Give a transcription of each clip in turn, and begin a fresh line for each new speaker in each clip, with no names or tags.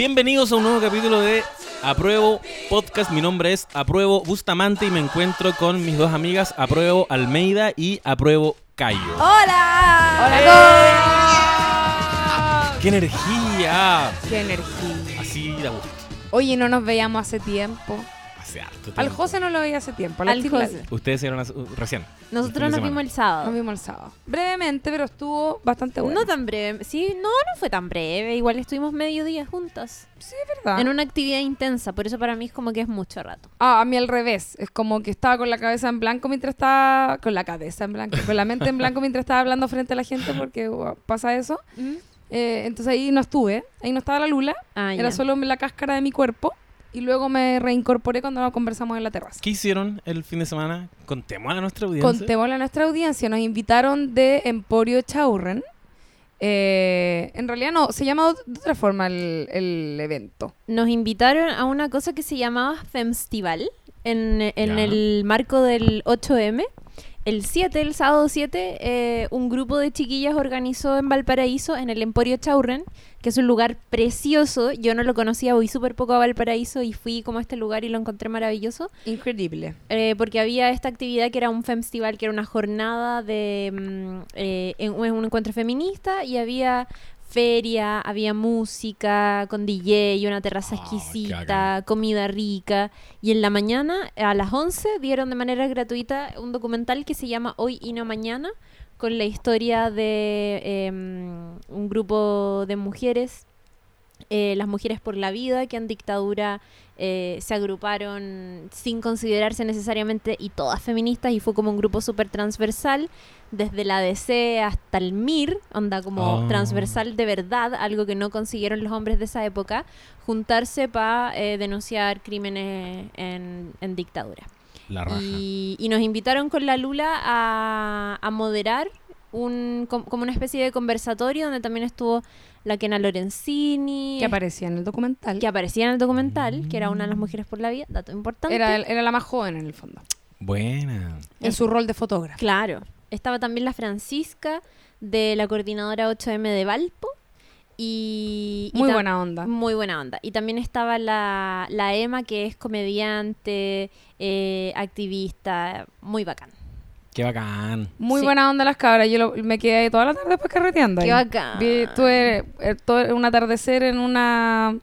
Bienvenidos a un nuevo capítulo de Apruebo Podcast. Mi nombre es Apruebo Bustamante y me encuentro con mis dos amigas Apruebo Almeida y Apruebo Cayo.
¡Hola!
¡Hola!
¡Qué energía!
¡Qué energía!
Así da gusto.
Oye, no nos veíamos hace tiempo.
Hace harto
Al
tiempo.
José no lo veía hace tiempo.
Al José.
Ustedes se vieron hace- uh, recién.
Nosotros nos vimos el sábado.
Nos vimos el sábado. Brevemente, pero estuvo bastante bueno.
No tan breve. Sí, no, no fue tan breve. Igual estuvimos medio día juntas.
Sí, es verdad.
En una actividad intensa. Por eso para mí es como que es mucho rato.
Ah, a mí al revés. Es como que estaba con la cabeza en blanco mientras estaba... Con la cabeza en blanco. Con la mente en blanco mientras estaba hablando frente a la gente porque uh, pasa eso. Eh, entonces ahí no estuve. Ahí no estaba la lula.
Ah,
Era
ya.
solo la cáscara de mi cuerpo. Y luego me reincorporé cuando conversamos en la terraza.
¿Qué hicieron el fin de semana? Contemos a nuestra audiencia.
Contémosle a nuestra audiencia. Nos invitaron de Emporio Chaurren. Eh, en realidad no, se llama de otra forma el, el evento.
Nos invitaron a una cosa que se llamaba Femstival en, en el marco del 8M. El 7, el sábado 7, eh, un grupo de chiquillas organizó en Valparaíso, en el Emporio Chaurren, que es un lugar precioso. Yo no lo conocía, voy súper poco a Valparaíso y fui como a este lugar y lo encontré maravilloso.
Increíble.
Eh, porque había esta actividad que era un festival, que era una jornada de mm, eh, en- un encuentro feminista y había feria, había música con DJ y una terraza
Ah,
exquisita, comida rica. Y en la mañana, a las 11, dieron de manera gratuita un documental que se llama Hoy y no Mañana, con la historia de em, un grupo de mujeres eh, las mujeres por la vida que en dictadura eh, se agruparon sin considerarse necesariamente y todas feministas y fue como un grupo súper transversal desde la DC hasta el MIR, onda como
Ah.
transversal de verdad, algo que no consiguieron los hombres de esa época, juntarse para denunciar crímenes en, en dictadura.
La raja.
Y, y nos invitaron con la Lula a, a moderar un, com- como una especie de conversatorio donde también estuvo la Kena Lorenzini,
Que aparecía en el documental.
que aparecía en el documental, que era una de las mujeres por la vida, dato importante.
Era, era la más joven en el fondo.
Buena.
En su rol de fotógrafa.
Claro. Estaba también la Francisca de la coordinadora 8M de Valpo. Y, y
Muy buena onda.
Muy buena onda. Y también estaba la, la Emma, que es comediante, eh, activista, muy bacán.
Qué bacán.
Muy
Sí.
buena onda las cabras. Yo lo- me quedé ahí toda la tarde después carreteando.
Qué
ahí.
bacán.
Vi, tuve eh, todo un atardecer en una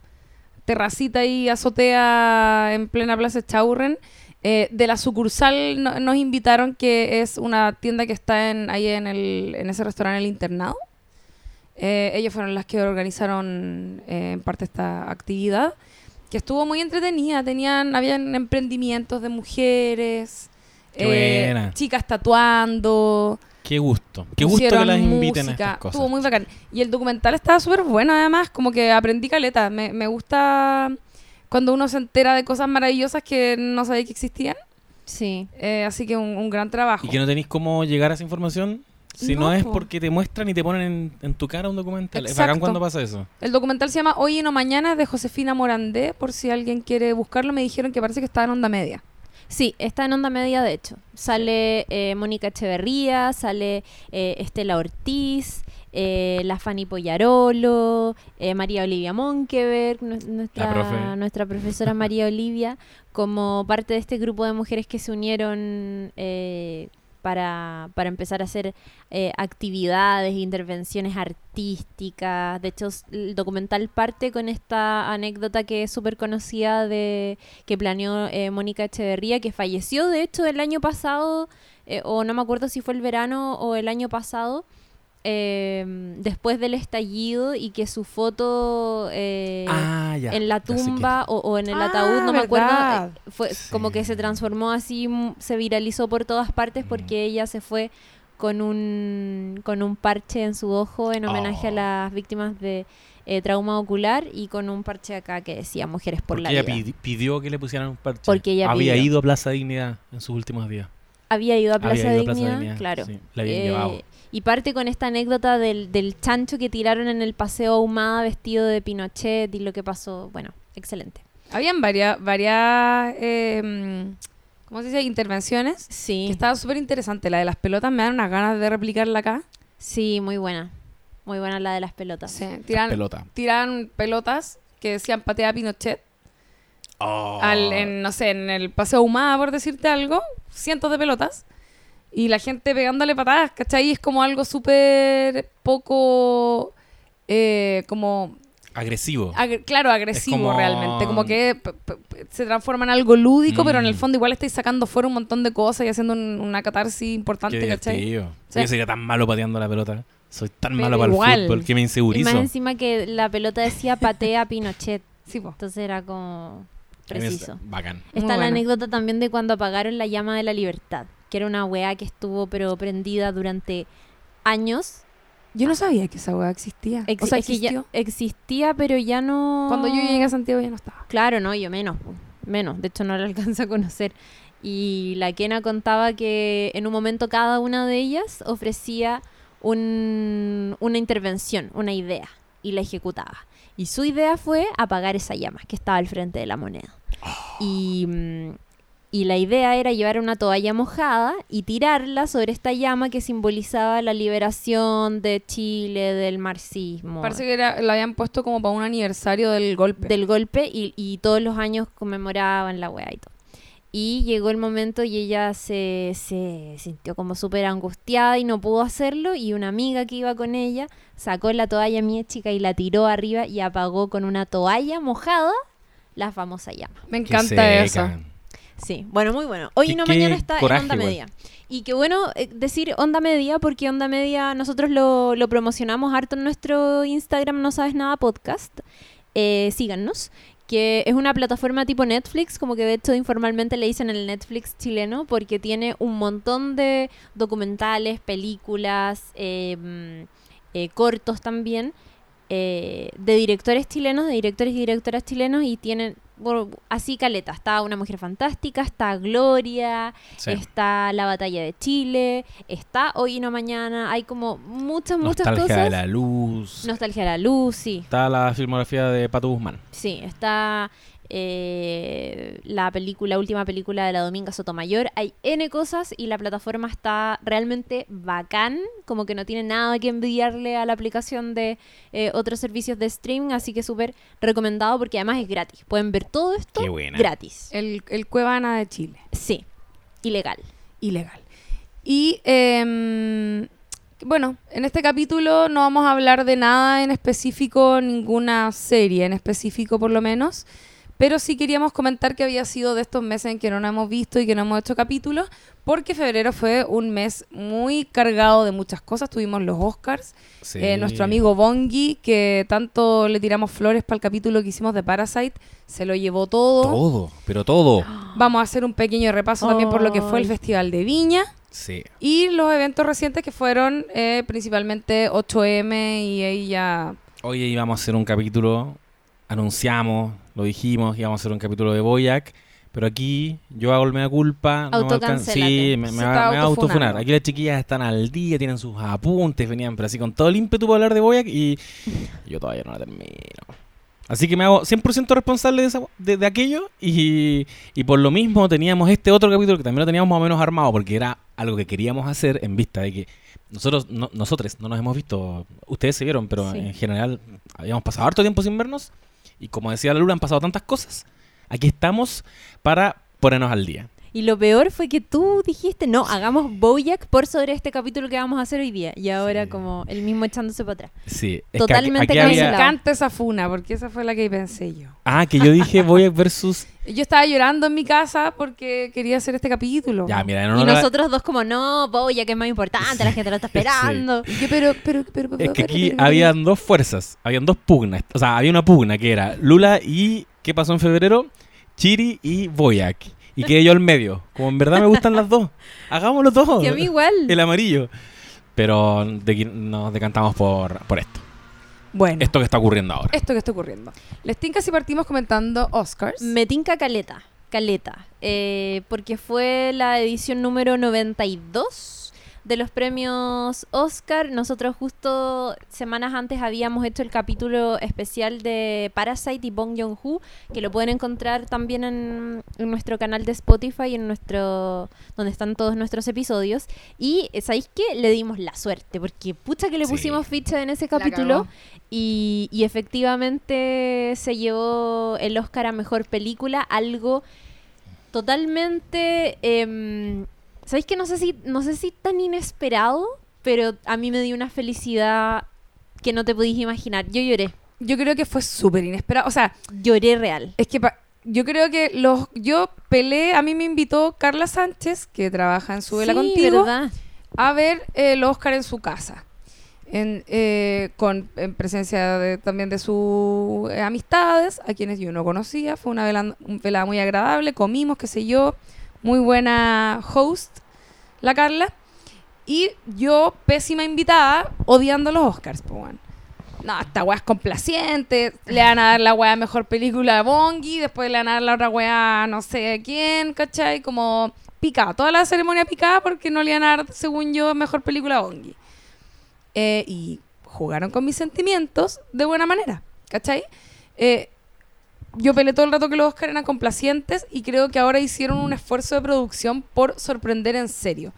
terracita y azotea en plena Plaza Chaurren. Eh, de la sucursal no- nos invitaron, que es una tienda que está en, ahí en, el, en ese restaurante, el internado. Eh, ellos fueron las que organizaron eh, en parte esta actividad, que estuvo muy entretenida. Tenían, habían emprendimientos de mujeres,
Qué
eh,
buena.
chicas tatuando.
Qué gusto. Qué gusto que las inviten a
música,
estas cosas.
Estuvo muy bacán. Y el documental estaba súper bueno, además, como que aprendí caleta. Me, me gusta cuando uno se entera de cosas maravillosas que no sabía que existían.
Sí.
Eh, así que un, un gran trabajo.
¿Y que no tenéis cómo llegar a esa información? Si no,
No,
es
po.
porque te muestran y te ponen en, en tu cara un documental. Es bacán
Exacto.
cuando pasa eso.
El documental se llama Hoy y no Mañana de Josefina Morandé, por si alguien quiere buscarlo. Me dijeron que parece que está en onda media.
Sí, está en onda media, de hecho. Sale eh, Mónica Echeverría, sale eh, Estela Ortiz, eh, la Fanny Pollarolo, eh, María Olivia Monkeberg, nu- nuestra,
profe.
nuestra profesora María Olivia, como parte de este grupo de mujeres que se unieron eh, para, para empezar a hacer eh, actividades, intervenciones artísticas. De hecho, el documental parte con esta anécdota que es súper conocida de que planeó eh, Mónica Echeverría, que falleció de hecho el año pasado, eh, o no me acuerdo si fue el verano o el año pasado, eh, después del estallido y que su foto eh,
ah, ya.
en la tumba o, o en el
Ah,
ataúd, no me acuerdo, eh, fue
Sí.
como que se transformó así, mm, se viralizó por todas partes porque ella se fue con un, con un parche en su ojo en homenaje a
Oh.
las víctimas de eh, trauma ocular y con un parche acá que decía Mujeres por
Porque
la
ella
vida.
pidi- pidió que le pusieran un parche.
Porque ella
Había
pidió.
ido a Plaza Dignidad en sus últimos días.
Había ido a
Había
Plaza
ido a Plaza
Dignidad,
Dignidad,
claro.
sí, la habían
Eh,
llevado.
Y parte con esta anécdota del, del chancho que tiraron en el paseo ahumada vestido de Pinochet y lo que pasó. Bueno, excelente.
Habían varias, varias eh, ¿cómo se dice? Intervenciones.
Sí.
Que estaba súper interesante. La de las pelotas me dan unas ganas de replicarla acá.
Sí, muy buena. Muy buena la de las pelotas.
Sí, tiran,
pelota.
tiran pelotas que decían patea a Pinochet.
Oh.
al, en, no sé, en el Paseo Humada, por decirte algo, cientos de pelotas. Y la gente pegándole patadas, ¿cachai? Es como algo súper poco, eh, como,
Agresivo.
agre- claro, agresivo
como-
realmente. Como que se transforma en algo lúdico, pero en el
Mm.
fondo igual estáis sacando fuera un montón de cosas y haciendo un- una catarsis
Qué
importante, ¿cachai?
divertido.
Sí.
Yo sería tan malo pateando la pelota. Soy tan
Pero
malo para
igual.
el fútbol que me
Y más
insegurizo.
encima que la pelota decía patea a Pinochet.
Sí, po.
Entonces era como preciso.
Bacán.
Muy
Está la
bueno.
anécdota también de cuando apagaron la llama de la libertad, que era una weá que estuvo pero prendida durante años.
Yo no sabía que esa weá existía.
Ex-
o sea,
es que ya
existió.
existía, pero ya no...
Cuando yo llegué a Santiago ya no estaba.
Claro, no, yo menos, menos. De hecho, no la alcanza a conocer. Y la Kena contaba que en un momento cada una de ellas ofrecía un- una intervención, una idea, y la ejecutaba. Y su idea fue apagar esa llama que estaba al frente de la moneda. Y, mm, y la idea era llevar una toalla mojada y tirarla sobre esta llama que simbolizaba la liberación de Chile, del marxismo
Parece que era, la habían puesto como para un aniversario del golpe.
del golpe y, y todos los años conmemoraban la weá y todo. Y llegó el momento y ella se, se sintió como súper angustiada y no pudo hacerlo y una amiga que iba con ella sacó la toalla mía chica y la tiró arriba y apagó con una toalla mojada la famosa llama.
Me encanta eso.
Sí, bueno, muy bueno. Hoy
Qué-
no mañana está
coraje
en Onda
igual.
Media. Y qué bueno eh, decir Onda Media porque Onda Media nosotros lo, lo promocionamos harto en nuestro Instagram No Sabes Nada Podcast. Eh, síganos. Que es una plataforma tipo Netflix, como que de hecho informalmente le dicen el Netflix chileno, porque tiene un montón de documentales, películas, eh, mm, eh, cortos también, eh, de directores chilenos, de directores y directoras chilenos, y tienen así caleta. Está Una Mujer Fantástica, está Gloria,
Sí.
está La Batalla de Chile, está Hoy y No Mañana. Hay como muchas, muchas
Nostalgia
cosas.
de la luz.
Nostalgia de la Luz, sí.
Está la filmografía de Pato Guzmán.
Sí, está eh, la película, la última película de la Dominga Sotomayor. Hay N cosas y la plataforma está realmente bacán, como que no tiene nada que envidiarle a la aplicación de eh, otros servicios de streaming, así que súper recomendado porque además es gratis. Pueden ver todo esto
Qué buena.
gratis.
El, el Cuevana de Chile.
Sí, ilegal.
Ilegal. Y em, bueno, en este capítulo no vamos a hablar de nada en específico, ninguna serie en específico por lo menos. Pero sí queríamos comentar que había sido de estos meses en que no nos hemos visto y que no hemos hecho capítulos, porque febrero fue un mes muy cargado de muchas cosas. Tuvimos los Oscars,
Sí.
Eh, nuestro amigo Bongi, que tanto le tiramos flores para el capítulo que hicimos de Parasite, se lo llevó todo.
Todo, pero todo.
Vamos a hacer un pequeño repaso también por lo que fue el. Festival de Viña
Sí.
y los eventos recientes que fueron eh, principalmente 8M y ahí ya...
Hoy íbamos a hacer un capítulo, anunciamos, lo dijimos, íbamos a hacer un capítulo de Boyac, pero aquí yo hago el mea culpa. no sí, me, me va, me va a autofunar. Aquí las chiquillas están al día, tienen sus apuntes, venían, pero así con todo el ímpetu para hablar de Boyac y yo todavía no la termino. Así que me hago 100% responsable de, esa- de, de aquello y, y por lo mismo teníamos este otro capítulo que también lo teníamos más o menos armado porque era algo que queríamos hacer en vista de que nosotros, no, nosotros no nos hemos visto, ustedes se vieron, pero
Sí.
en general habíamos pasado harto tiempo sin vernos y como decía la Lula han pasado tantas cosas. Aquí estamos para ponernos al día.
Y lo peor fue que tú dijiste, no, hagamos Bojack por sobre este capítulo que vamos a hacer hoy día. Y ahora
Sí.
como el mismo echándose para atrás.
Sí, es que
Totalmente
aquí, aquí
Me
había-
encanta esa funa porque esa fue la que pensé yo.
Ah, que yo dije Boyac versus...
Yo estaba llorando en mi casa porque quería hacer este capítulo.
Ya, mira,
y nosotros dos como, no, Bojack es más importante, la gente lo está esperando.
Y yo, pero, pero, pero, pero,
Es que aquí
pero, pero-
habían dos fuerzas, habían dos pugnas. O sea, había una pugna que era Lula y ¿qué pasó en febrero? Chiri y Boyac. Y quedé yo al medio. Como en verdad me gustan las dos. Hagámoslo todo.
Que a mí igual.
El amarillo. Pero de- nos decantamos por, por esto.
Bueno,
Esto que está ocurriendo ahora.
esto que está ocurriendo. Les tinca si partimos comentando Oscars.
Me tinca caleta, caleta. eh, porque fue la edición número 92 de los premios Oscar. Nosotros justo semanas antes habíamos hecho el capítulo especial de Parasite y Bong Joon-ho, que lo pueden encontrar también en, en nuestro canal de Spotify, en nuestro donde están todos nuestros episodios. Y eh, ¿sabéis qué? Le dimos la suerte, porque pucha que le
Sí.
pusimos ficha en ese capítulo. y efectivamente se llevó el Oscar a Mejor Película, algo totalmente... em, ¿Sabéis que no sé, si, no sé si tan inesperado, pero a mí me dio una felicidad que no te podéis imaginar. Yo lloré,
Yo creo que fue súper inesperado. O sea,
lloré real.
es que pa- yo creo que los yo peleé, a mí me invitó Carla Sánchez, que trabaja en Súbela
Sí,
Contigo,
¿verdad?
a ver el Oscar en su casa. En, eh, con en presencia de- también de sus eh, amistades, a quienes yo no conocía. Fue una velanda, un velada muy agradable, comimos, qué sé yo. Muy buena host, la Carla. Y yo, pésima invitada, odiando los Oscars, pues, weón. No, esta weá es complaciente. Le van a dar la weá mejor película a Bongi, después le van a dar la otra weá no sé quién, ¿cachai? Como picada. Toda la ceremonia picada porque no le van a dar, según yo, mejor película a Bongi. Eh, y jugaron con mis sentimientos de buena manera, ¿cachai? Eh, yo peleé todo el rato que los Oscars eran complacientes y creo que ahora hicieron un esfuerzo de producción por sorprender en serio.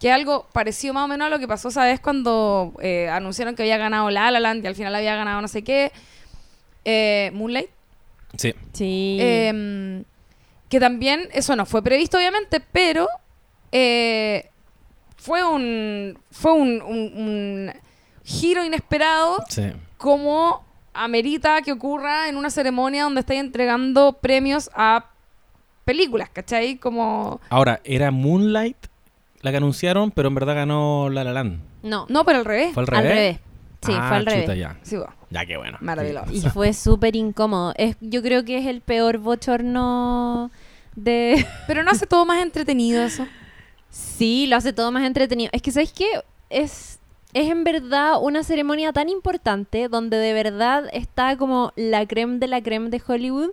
Que es algo parecido más o menos a lo que pasó, ¿sabes? Cuando eh, anunciaron que había ganado La La Land y al final había ganado no sé qué. Eh, Moonlight.
Sí.
Sí.
Em, que también, eso no fue previsto obviamente, pero eh, fue un fue un, un- un giro inesperado
Sí.
como amerita que ocurra en una ceremonia donde estáis entregando premios a películas, ¿cachai? Como...
Ahora, era Moonlight la que anunciaron, pero en verdad ganó La La Land.
no,
No, pero al revés.
¿Fue al
al
revés?
Sí,
Ah,
fue al
chuta,
revés.
ya.
Sí.
Ya, qué bueno.
Maravilloso.
Y fue súper incómodo. Es, yo creo que es el peor bochorno de...
Pero no hace todo más entretenido eso.
Sí, lo hace todo más entretenido. Es que, ¿sabes qué? Es, es en verdad una ceremonia tan importante donde de verdad está como la creme de la creme de Hollywood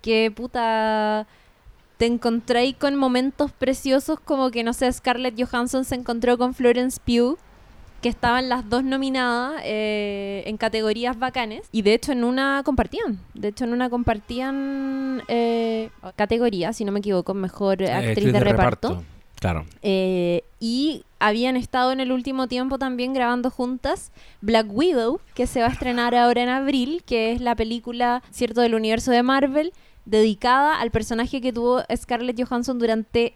que puta te encontráis con momentos preciosos como que, no sé, Scarlett Johansson se encontró con Florence Pugh que estaban las dos nominadas eh, en categorías bacanes y de hecho en una compartían de hecho en una compartían eh, categoría si no me equivoco mejor
Eh,
actriz, de, reparto.
Claro.
Eh, y habían estado en el último tiempo también grabando juntas Black Widow, que se va a estrenar ahora en abril, que es la película, cierto, del universo de Marvel, dedicada al personaje que tuvo Scarlett Johansson durante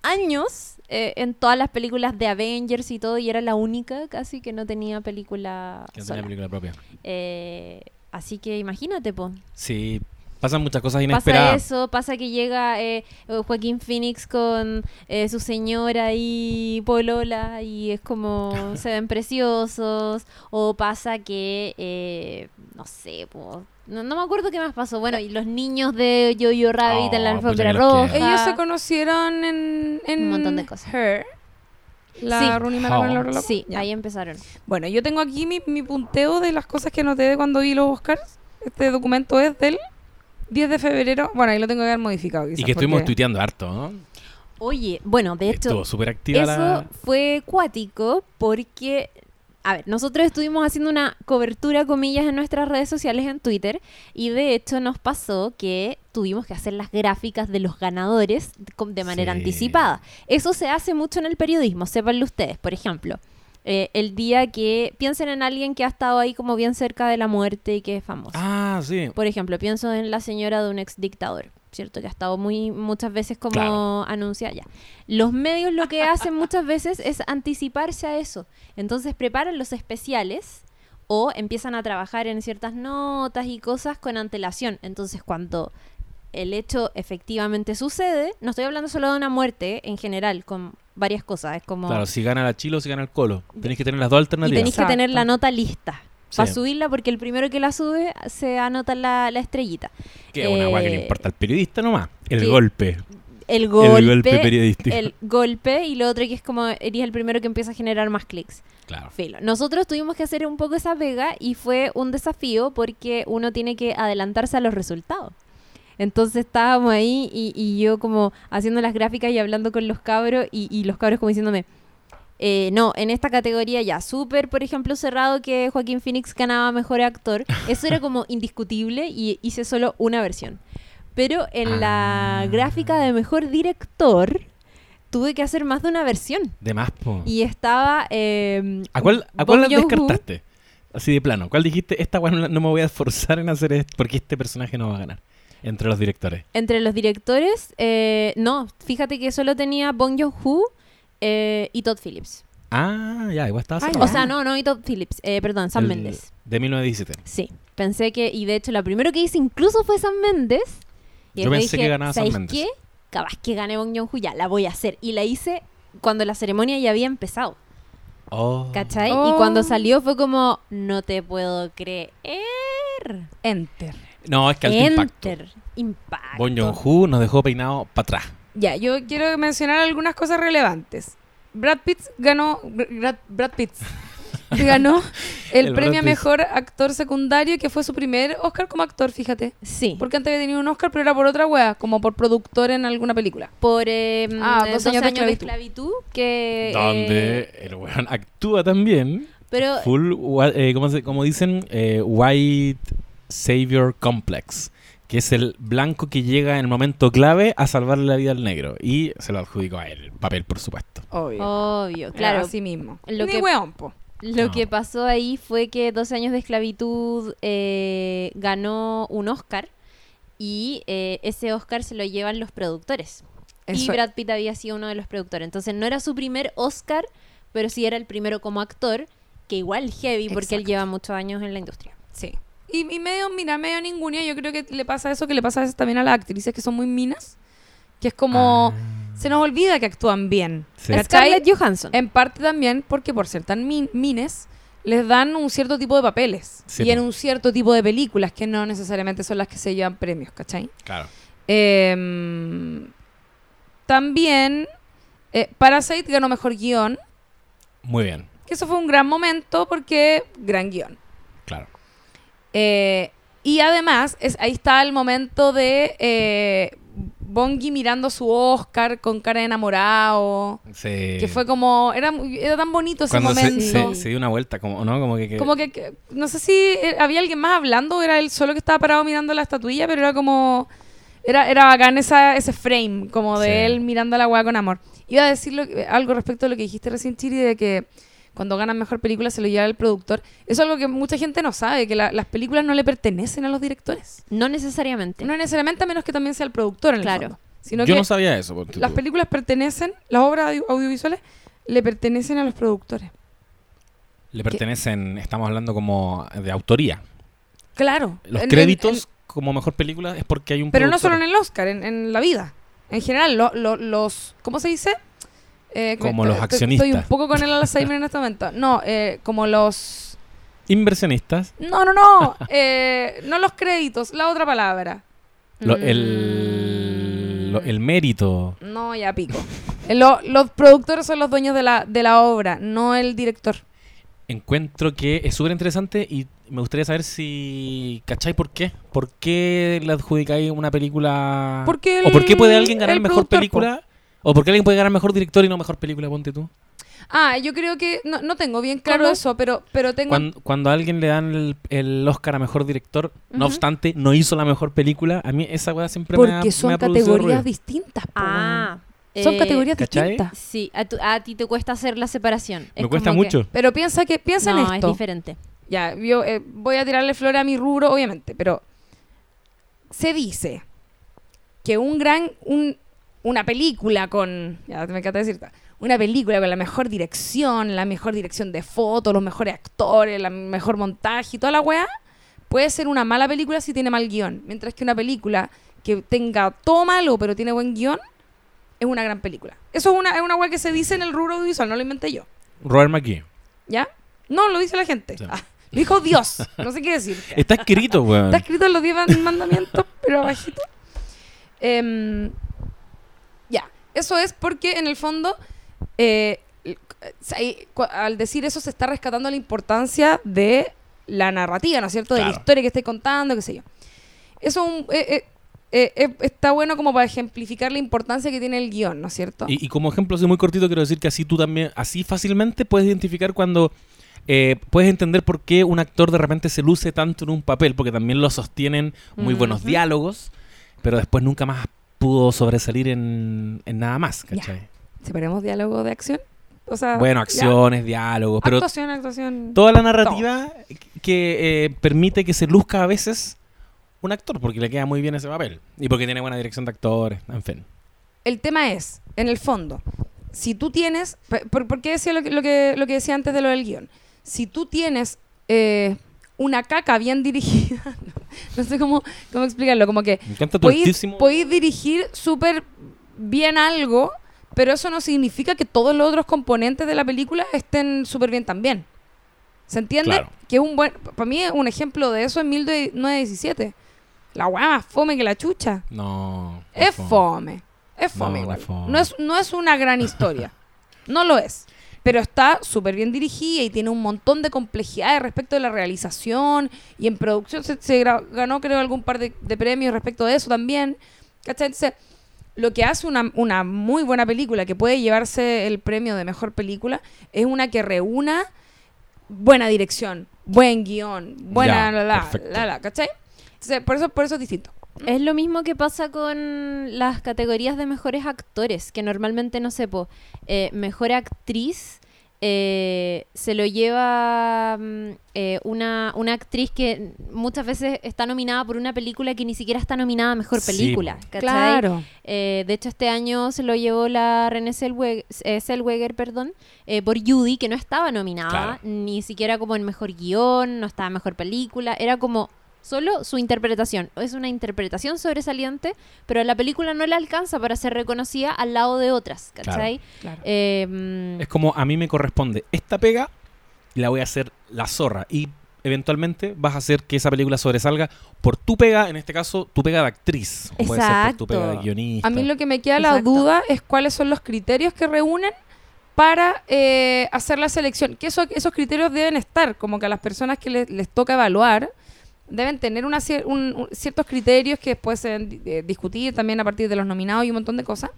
años eh, en todas las películas de Avengers y todo, y era la única casi que no tenía película
Que no tenía película propia.
Eh, así que imagínate, po.
Sí, pasan muchas cosas
Pasa
inesperadas.
eso, pasa que llega eh, Joaquín Phoenix con eh, su señora y Polola y es como se ven preciosos. O pasa que, eh, no sé, po, no, no me acuerdo qué más pasó. Bueno, y los niños de Jojo Rabbit en la
Oh,
alfombra roja.
quiero.
Ellos se conocieron en, en
Un montón de cosas.
Her. La
Sí.
Oh.
Sí,
Ya.
ahí empezaron.
Bueno, yo tengo aquí mi, mi punteo de las cosas que anoté de cuando vi los Oscars. Este documento es del 10 de febrero. Bueno, ahí lo tengo que haber modificado.
Y que estuvimos
porque-
tuiteando harto, ¿no?
Oye, bueno, de hecho,
Estuvo súper activa
Eso
la...
fue cuático porque, a ver, nosotros estuvimos haciendo una cobertura, comillas, en nuestras redes sociales en Twitter y de hecho nos pasó que tuvimos que hacer las gráficas de los ganadores de manera
Sí.
anticipada. Eso se hace mucho en el periodismo, sépanlo ustedes. Por ejemplo, eh, el día que piensen en alguien que ha estado ahí como bien cerca de la muerte y que es famoso.
Ah, sí.
Por ejemplo, pienso en la señora de un ex dictador, ¿cierto? Que ha estado muy muchas veces como
Claro.
anunciada ya. Los medios lo que hacen muchas veces es anticiparse a eso. Entonces preparan los especiales o empiezan a trabajar en ciertas notas y cosas con antelación. Entonces cuando el hecho efectivamente sucede, no estoy hablando solo de una muerte en general, con varias cosas. Es como...
Claro, si gana la Chilo o si gana el Colo. Tenéis que tener las dos
Y
alternativas.
tenéis que tener la nota lista.
Sí.
Para subirla, porque el primero que la sube se anota la, la estrellita.
Que es una weá que le
eh,
importa al periodista nomás. El golpe.
El golpe,
el golpe periodístico.
el golpe y lo otro que es como eres el primero que empieza a generar más clics.
Claro.
Filo. Nosotros tuvimos que hacer un poco esa pega y fue un desafío porque uno tiene que adelantarse a los resultados. Entonces estábamos ahí y, y yo como haciendo las gráficas y hablando con los cabros y, y los cabros como diciéndome, Eh, no, en esta categoría ya, súper, por ejemplo, cerrado que Joaquín Phoenix ganaba mejor actor. Eso era como indiscutible y hice solo una versión. Pero en la
Ah.
gráfica de mejor director tuve que hacer más de una versión.
De más, po.
Y estaba... eh,
¿A cuál, a cuál la descartaste? Así de plano. ¿Cuál dijiste? Esta weá no, la- no me voy a esforzar en hacer esto porque este personaje no va a ganar. Entre los directores.
Entre los directores, eh, no, fíjate que solo tenía Bong Joon-ho eh, y Todd Phillips.
Ah, ya, igual estaba
Ah.
O sea, no, no, y Todd Phillips, eh, perdón, Sam
El-
Mendes.
De 1917.
Sí, pensé que, y de hecho, lo primero que hice incluso fue Sam Mendes. Y
Yo pensé que ganaba Sam
¿sabéis
Mendes".
qué? Capaz que gane Bong Joon-ho, ya, la voy a hacer. Y la hice cuando la ceremonia ya había empezado,
Oh.
¿cachai?
Oh.
Y cuando salió fue como, no te puedo creer.
Enter.
No, es que alto impacto.
Enter. Impacto.
Bon Joon-ho nos dejó peinado para atrás.
Ya, yo quiero mencionar algunas cosas relevantes. Brad Pitt ganó. Brad, Brad Pitt ganó el,
El
premio a mejor actor secundario, que fue su primer Oscar como actor, fíjate.
Sí.
Porque antes había tenido un Oscar, pero era por otra wea, como por productor en alguna película.
por eh,
Ah, dos
12
años de
años de
esclavitud.
que...
donde
eh,
el weón actúa también.
pero
Full, eh, ¿cómo, se- cómo dicen? Eh, white Savior Complex. Que es el blanco que llega en el momento clave a salvarle la vida al negro. Y se lo adjudicó a él, el papel, por supuesto.
Obvio.
obvio, claro.
Así mismo.
Lo
Ni
que-
weón, po.
Lo
No.
que pasó ahí fue que 12 años de esclavitud eh, ganó un Oscar y eh, ese Oscar se lo llevan los productores. y Brad Pitt había sido uno de los productores. Entonces no era su primer Oscar, pero sí era el primero como actor, que igual heavy porque él lleva muchos años en la industria.
Sí. Y, y medio, mira, medio ninguna, yo creo que le pasa eso que le pasa a veces también a las actrices que son muy minas, que es como, se nos olvida que actúan bien.
Ah. Sí.
Scarlett Johansson.
En parte también porque por ser tan min- mines, les dan un cierto tipo de papeles
Sí,
y en un cierto tipo de películas que no necesariamente son las que se llevan premios, ¿cachai?
Claro.
Em, también eh, Parasite ganó mejor guion,
Muy bien,
que eso fue un gran momento porque gran
guion.
Eh, y además, es, ahí está el momento de eh, Bongi mirando su Oscar con cara de enamorado.
Se-
Que fue como. Era, era tan bonito ese
Cuando se,
momento.
se- se dio una vuelta, como, ¿no? Como que... que-
Como que, que- no sé si eh, había alguien más hablando era él solo que estaba parado mirando la estatuilla, pero era como. Era, era bacán esa, ese frame, como de
Sí.
él mirando a la weá con amor. Iba a decir lo que- algo respecto a lo que dijiste recién, Chiri, de que cuando ganan mejor película se lo lleva el productor. Eso es algo que mucha gente no sabe, que la- las películas no le pertenecen a los directores.
No necesariamente.
No necesariamente a menos que también sea el productor en el
Claro.
fondo. Sino
Yo
que
no sabía eso. ponte
las películas pertenecen, las obras audio- audiovisuales le pertenecen a los productores.
Le pertenecen, estamos hablando como de autoría.
Claro.
Los
En-
créditos
en-
como mejor película es porque hay un
Pero no solo en el Oscar, en, en la vida. En general, lo- lo- los. ¿Cómo se dice? Eh,
Como los accionistas.
Estoy un poco con el Alzheimer en este momento. No, eh, como los.
Inversionistas.
No, no, no. eh, no los créditos, la otra palabra.
lo-
Mm.
el, lo- el mérito.
No, ya pico. Eh, lo- los productores son los dueños de la, de la obra, no el director.
Encuentro que es súper interesante y me gustaría saber si... ¿Cachai por qué? ¿Por qué le adjudicáis una película...
Porque
¿O por qué
el-
puede alguien ganar
el
mejor película? ¿O por qué alguien puede ganar mejor director y no mejor película? Ponte tú.
Ah, yo creo que. No, no tengo bien claro eso, pero, pero tengo.
Cuando, cuando a alguien le dan el, el Oscar a mejor director, no obstante, no hizo la mejor película, a mí esa weá siempre me ha,
porque son
me ha
categorías
ruido.
distintas. po,
Ah.
Son
eh,
categorías
¿cachai?
distintas.
Sí, a, tu- a ti te cuesta hacer la separación.
Me
Es
cuesta
que-
mucho.
Pero piensa que piensa
no,
en
es
esto.
diferente.
Ya, yo eh, voy a tirarle flores a mi rubro, obviamente, pero se dice que un gran, un, una película con, ya me encanta decirte, una película con la mejor dirección, la mejor dirección de fotos, los mejores actores, el mejor montaje y toda la weá, puede ser una mala película si tiene mal guion, mientras que una película que tenga todo malo pero tiene buen guion es una gran película. Eso es una, es una weá que se dice en el rubro audiovisual, no lo inventé yo.
Robert McKee.
¿Ya? No, lo dice la gente.
Sí.
Ah, lo dijo Dios. No sé qué decir.
Está escrito, weón.
Está escrito en los 10 mandamientos, pero abajito. Ya, eso es porque en el fondo, eh, al decir eso se está rescatando la importancia de la narrativa, ¿no es cierto? De la historia que esté contando, qué sé yo. Eso un- eh, eh, eh, está bueno como para ejemplificar la importancia que tiene el guion, ¿no es cierto?
Y, y como ejemplo, así muy cortito, quiero decir que así tú también, así fácilmente puedes identificar cuando eh, puedes entender por qué un actor de repente se luce tanto en un papel, porque también lo sostienen muy buenos diálogos, pero después nunca más pudo sobresalir en, en nada más,
Ya.
¿cachai?
¿Separemos diálogo de acción? O sea,
Bueno,
ya.
acciones, diálogos, pero
Actuación, actuación.
toda la narrativa que eh, permite que se luzca a veces un actor, porque le queda muy bien ese papel. Y porque tiene buena dirección de actores, en fin.
El tema es, en el fondo, si tú tienes. ¿Por, por qué decía lo que, lo, que, lo que decía antes de lo del guion? Si tú tienes eh, una caca bien dirigida, no sé cómo, cómo explicarlo, como que podéis, dirigir súper bien algo, pero eso no significa que todos los otros componentes de la película estén súper bien también. ¿Se entiende?
Claro.
Que es un buen. Para mí, un ejemplo de eso es 1917. La weá más fome que la chucha.
No.
Es fome. Es fome
no
igual.
es fome.
No es, no es una gran historia. no lo es. Pero está súper bien dirigida y tiene un montón de complejidades respecto de la realización. Y en producción se, ganó, creo, algún par de, de premios respecto de eso también. ¿Cachai? Entonces, lo que hace una, una muy buena película, que puede llevarse el premio de mejor película, es una que reúna buena dirección, buen guion, buena
Ya,
la, la, la, la, ¿cachai? Entonces, por eso, por eso es distinto.
Es lo mismo que pasa con las categorías de mejores actores, que normalmente, no sé, po, eh, mejor actriz eh, se lo lleva mm, eh, una, una actriz que muchas veces está nominada por una película que ni siquiera está nominada a mejor película.
Claro.
Eh, de hecho, este año se lo llevó la René Zellwe- eh, Zellweger, perdón, eh, por Judy, que no estaba nominada,
Claro.
ni siquiera como en mejor guion, no estaba en mejor película, era como solo su interpretación. Es una interpretación sobresaliente, pero la película no le alcanza para ser reconocida al lado de otras, ¿cachai?
Claro.
Eh, mm,
Es como a mí me corresponde esta pega y la voy a hacer la zorra. Y eventualmente vas a hacer que esa película sobresalga por tu pega, en este caso, tu pega de actriz. O Puede ser por tu pega de
Exacto.
guionista.
A mí lo que me queda la
Exacto.
duda es cuáles son los criterios que reúnen para eh, hacer la selección. Que eso- esos criterios deben estar, como que a las personas que les, les toca evaluar deben tener una un- un- ciertos criterios que después se deben eh, discutir también a partir de los nominados y un montón de cosas.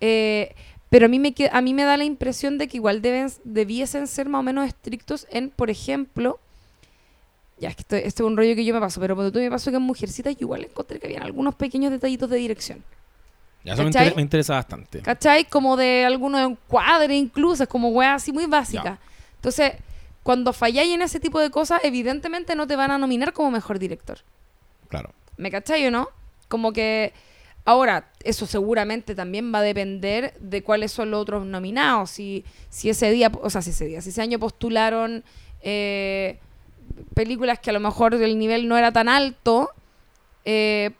Eh, pero a mí, me a mí me da la impresión de que igual deben, debiesen ser más o menos estrictos en, por ejemplo, ya es que esto, esto es un rollo que yo me paso, pero cuando tú me paso que en Mujercitas igual encontré que habían algunos pequeños detallitos de dirección.
Ya, eso me, inter- me interesa bastante.
¿Cachai? Como de alguno encuadre incluso, es como weá así muy básica. Entonces, cuando falláis en ese tipo de cosas, evidentemente no te van a nominar como mejor director.
Claro.
¿Me cachai o no? Como que ahora, eso seguramente también va a depender de cuáles son los otros nominados. Si, si ese día, o sea, si ese día, si ese año postularon eh, películas que a lo mejor el nivel no era tan alto, eh,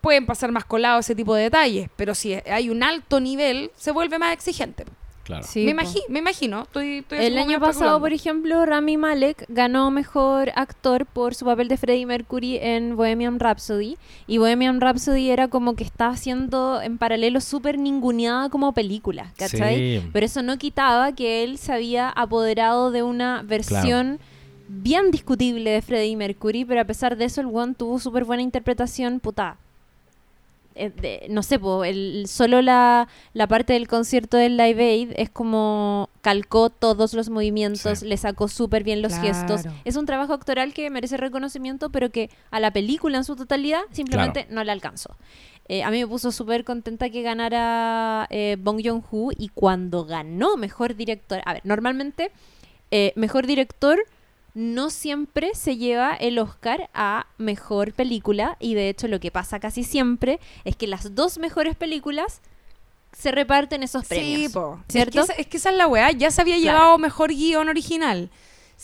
pueden pasar más colados ese tipo de detalles. Pero si hay un alto nivel, se vuelve más exigente.
Claro.
sí,
me, imagi- me imagino. Estoy,
El año pasado, por ejemplo, Rami Malek ganó mejor actor por su papel de Freddie Mercury en Bohemian Rhapsody. Y Bohemian Rhapsody era como que estaba siendo en paralelo súper ninguneada como película, ¿cachai?
Sí.
Pero eso no quitaba que él se había apoderado de una versión bien discutible de Freddie Mercury, pero a pesar de eso, el one tuvo súper buena interpretación, puta. Eh, de- no sé, po, el, solo la, la parte del concierto del Live Aid es como calcó todos los movimientos,
Sí.
le sacó súper bien los
Claro.
gestos. Es un trabajo actoral que merece reconocimiento, pero que a la película en su totalidad simplemente no le alcanzó. Eh, a mí me puso súper contenta que ganara eh, Bong Joon-ho y cuando ganó Mejor Director, a ver, normalmente Mejor Director no siempre se lleva el Oscar a Mejor Película y de hecho lo que pasa casi siempre es que las dos mejores películas se reparten esos premios.
Sí, po.
¿Cierto?
Es que, esa, es que esa es la weá. Ya se había
Claro.
llevado mejor guion original.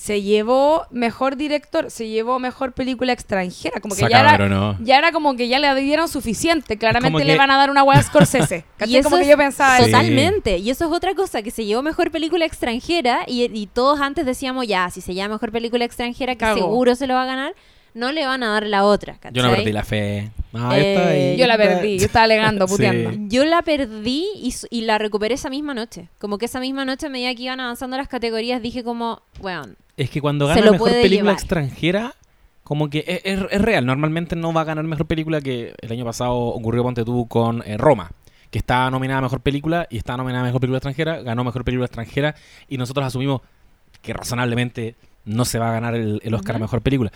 Se llevó mejor director, se llevó mejor película extranjera. Como que ya era,
no.
ya era como que ya le dieron suficiente. Claramente le
que-
van a dar una weá a Scorsese.
Y eso
como que yo pensaba
Sí.
Totalmente. Y eso es otra cosa, que se llevó mejor película extranjera y, y todos antes decíamos, ya, si se llama mejor película extranjera, que seguro se lo va a ganar, no le van a dar la otra.
Yo no perdí la fe. No,
Eh,
ahí-
Yo la perdí. Yo estaba alegando,
Sí.
puteando.
Yo la perdí y, y la recuperé esa misma noche. Como que esa misma noche, a medida que iban avanzando las categorías, dije como, bueno,
Es que cuando gana mejor película
llevar.
extranjera, como que es, es- es real. Normalmente no va a ganar mejor película que el año pasado ocurrió Ponte tú con eh, Roma, que estaba nominada a mejor película y estaba nominada a mejor película extranjera, ganó mejor película extranjera y nosotros asumimos que razonablemente no se va a ganar el, el Oscar a mejor película.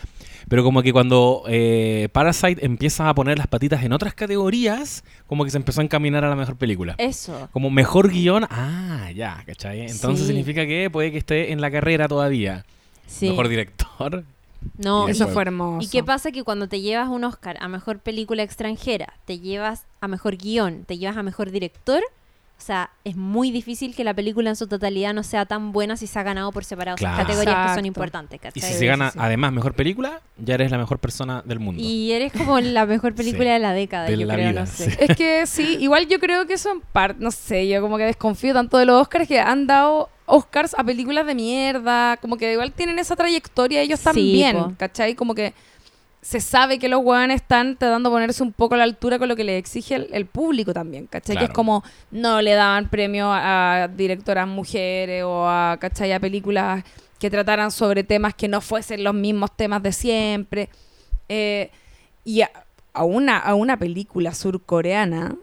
Pero como que cuando eh, Parasite empieza a poner las patitas en otras categorías, como que se empezó a encaminar a la mejor película.
Eso.
Como mejor guion, ah, ya, ¿cachai? Entonces
Sí.
significa que puede que esté en la carrera todavía.
Sí.
Mejor director.
No,
Y
Eso fue hermoso.
¿Y qué pasa? Que cuando te llevas un Oscar a mejor película extranjera, te llevas a mejor guion, te llevas a mejor director, o sea, es muy difícil que la película en su totalidad no sea tan buena si se ha ganado por separado esas
Claro.
categorías que son
Exacto.
importantes,
Y
¿cachai?
si
Sí,
se gana
sí, sí.
además mejor película, ya eres la mejor persona del mundo.
Y eres como la mejor película
Sí.
de la década,
De
yo
la
creo,
vida,
no sé.
sí.
Es que sí, igual yo creo que eso en parte, no sé, yo como que desconfío tanto de los Oscars que han dado Oscars a películas de mierda, como que igual tienen esa trayectoria ellos
Sí,
también,
po.
¿cachai? Como que se sabe que los weones están tratando de ponerse un poco a la altura con lo que le exige el, el público también, ¿cachai? Que es como no le daban premio a, a directoras mujeres o a, ¿cachai? A películas que trataran sobre temas que no fuesen los mismos temas de siempre. Eh, y a, a una, a una película surcoreana,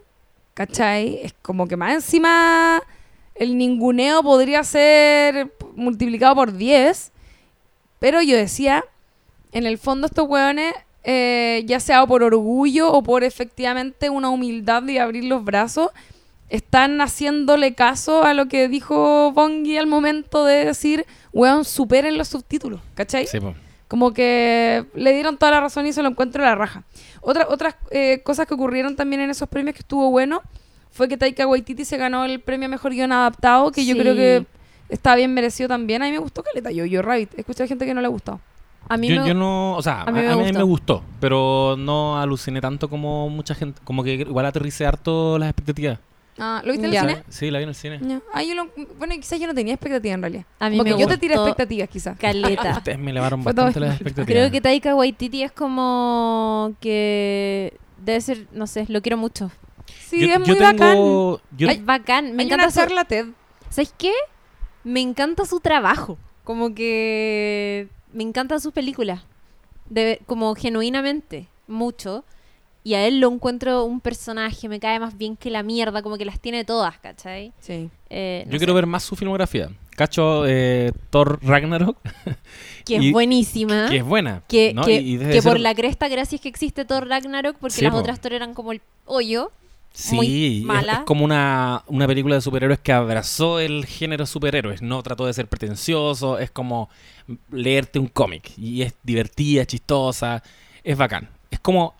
¿cachai? Es como que más encima el ninguneo podría ser multiplicado por 10. Pero yo decía, en el fondo estos hueones, eh, ya sea por orgullo o por efectivamente una humildad de abrir los brazos, están haciéndole caso a lo que dijo Bongi al momento de decir, weón, superen los subtítulos, ¿cachai?
Sí, po.
Como que le dieron toda la razón y se lo encuentro a la raja. Otra, otras eh, cosas que ocurrieron también en esos premios que estuvo bueno fue que Taika Waititi se ganó el premio a Mejor Guión Adaptado, que yo creo que está bien merecido también. A mí me gustó Caleta, yo, yo Rabbit. Escuché a gente que no le ha gustado.
A mí
yo,
me-
yo no, o sea, a,
a mí me
a mí
gustó.
me gustó, pero no aluciné tanto como mucha gente, como que igual aterricé harto las expectativas.
Ah, ¿Lo viste en el cine?
Sí, la vi en el cine.
Ya. Ah, yo lo- bueno, quizás yo no tenía expectativas en realidad.
A mí
Porque
me
yo te tiré expectativas, quizás.
Caleta.
Ustedes me elevaron bastante las expectativas.
Creo que Taika Waititi es como que debe ser, no sé, lo quiero mucho.
Sí,
yo,
es muy
yo tengo, yo-
es bacán, me encanta su,
charla TED.
¿Sabes qué? Me encanta su trabajo. Como que me encantan sus películas. De, como genuinamente, mucho. Y a él lo encuentro un personaje, me cae más bien que la mierda, como que las tiene todas, ¿cachai?
Sí.
Eh, no
yo
sé,
quiero ver más su filmografía. Cacho eh, Thor Ragnarok,
que es
y-
buenísima.
que es buena.
que,
¿no?
que-
Y- y debe
que por
ser-
la cresta, gracias que existe Thor Ragnarok, porque
Sí,
las
po.
otras Thor eran como el hoyo.
Sí,
muy
es-
mala.
Es, como una, una película de superhéroes que abrazó el género superhéroes, no trató de ser pretencioso, es como leerte un cómic y es divertida, chistosa, es bacán. Es como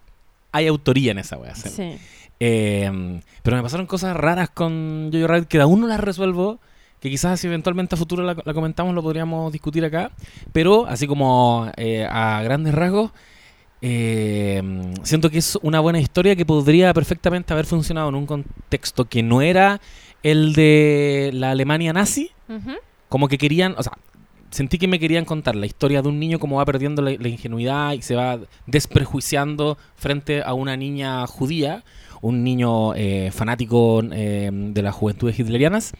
hay autoría en esa wea. ¿sí?
Sí.
Eh, pero me pasaron cosas raras con Jojo Rabbit que aún no las resuelvo, que quizás si eventualmente a futuro la, la comentamos lo podríamos discutir acá, pero así como eh, a grandes rasgos, eh, siento que es una buena historia que podría perfectamente haber funcionado en un contexto que no era el de la Alemania nazi, como que querían, o sea, sentí que me querían contar la historia de un niño como va perdiendo la, la ingenuidad y se va desprejuiciando frente a una niña judía, un niño eh, fanático eh, de las juventudes hitlerianas.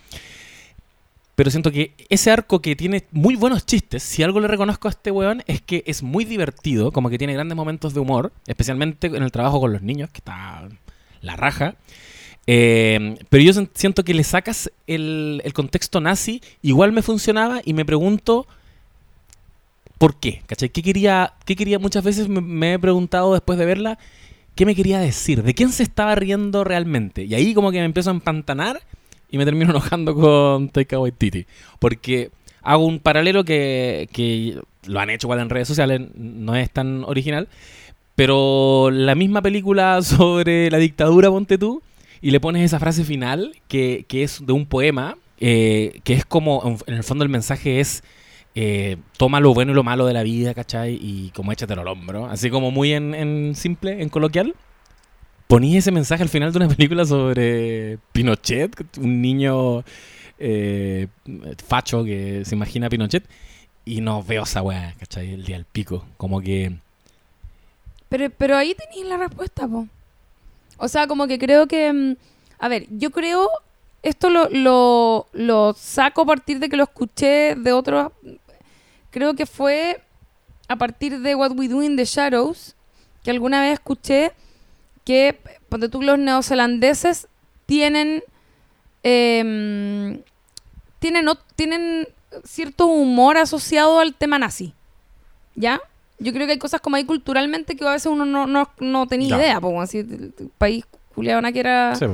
Pero siento que ese arco que tiene muy buenos chistes, si algo le reconozco a este weón, es que es muy divertido, como que tiene grandes momentos de humor, especialmente en el trabajo con los niños, que está la raja. Eh, pero yo siento que le sacas el, el contexto nazi, igual me funcionaba y me pregunto por qué, ¿cachai? ¿Qué quería, qué quería? Muchas veces me, me he preguntado después de verla, ¿qué me quería decir? ¿De quién se estaba riendo realmente? Y ahí como que me empiezo a empantanar y me termino enojando con Taika Waititi. Porque hago un paralelo que, que lo han hecho igual en redes sociales, no es tan original, pero la misma película sobre la dictadura, ponte tú, y le pones esa frase final que, que es de un poema, eh, que es como, en- el fondo el mensaje es, eh, toma lo bueno y lo malo de la vida, ¿cachai? Y como échatelo al hombro, así como muy en simple, en coloquial. Ponís ese mensaje al final de una película sobre Pinochet, un niño eh, facho que se imagina a Pinochet, y no veo esa weá, ¿cachai? El día del pico, como que...
Pero, pero ahí tenéis la respuesta, po. O sea, como que creo que... mm, A ver, yo creo... Esto lo, lo, lo saco a partir de que lo escuché de otros... Creo que fue a partir de What We Do in the Shadows, que alguna vez escuché que, ponte tú, los neozelandeses tienen, em, tienen, o- tienen cierto humor asociado al tema nazi. ¿Ya? Yo creo que hay cosas como ahí culturalmente que a veces uno no, no, no tenía
Ya.
idea, pues, así, el, el país culiado que era...
Sí.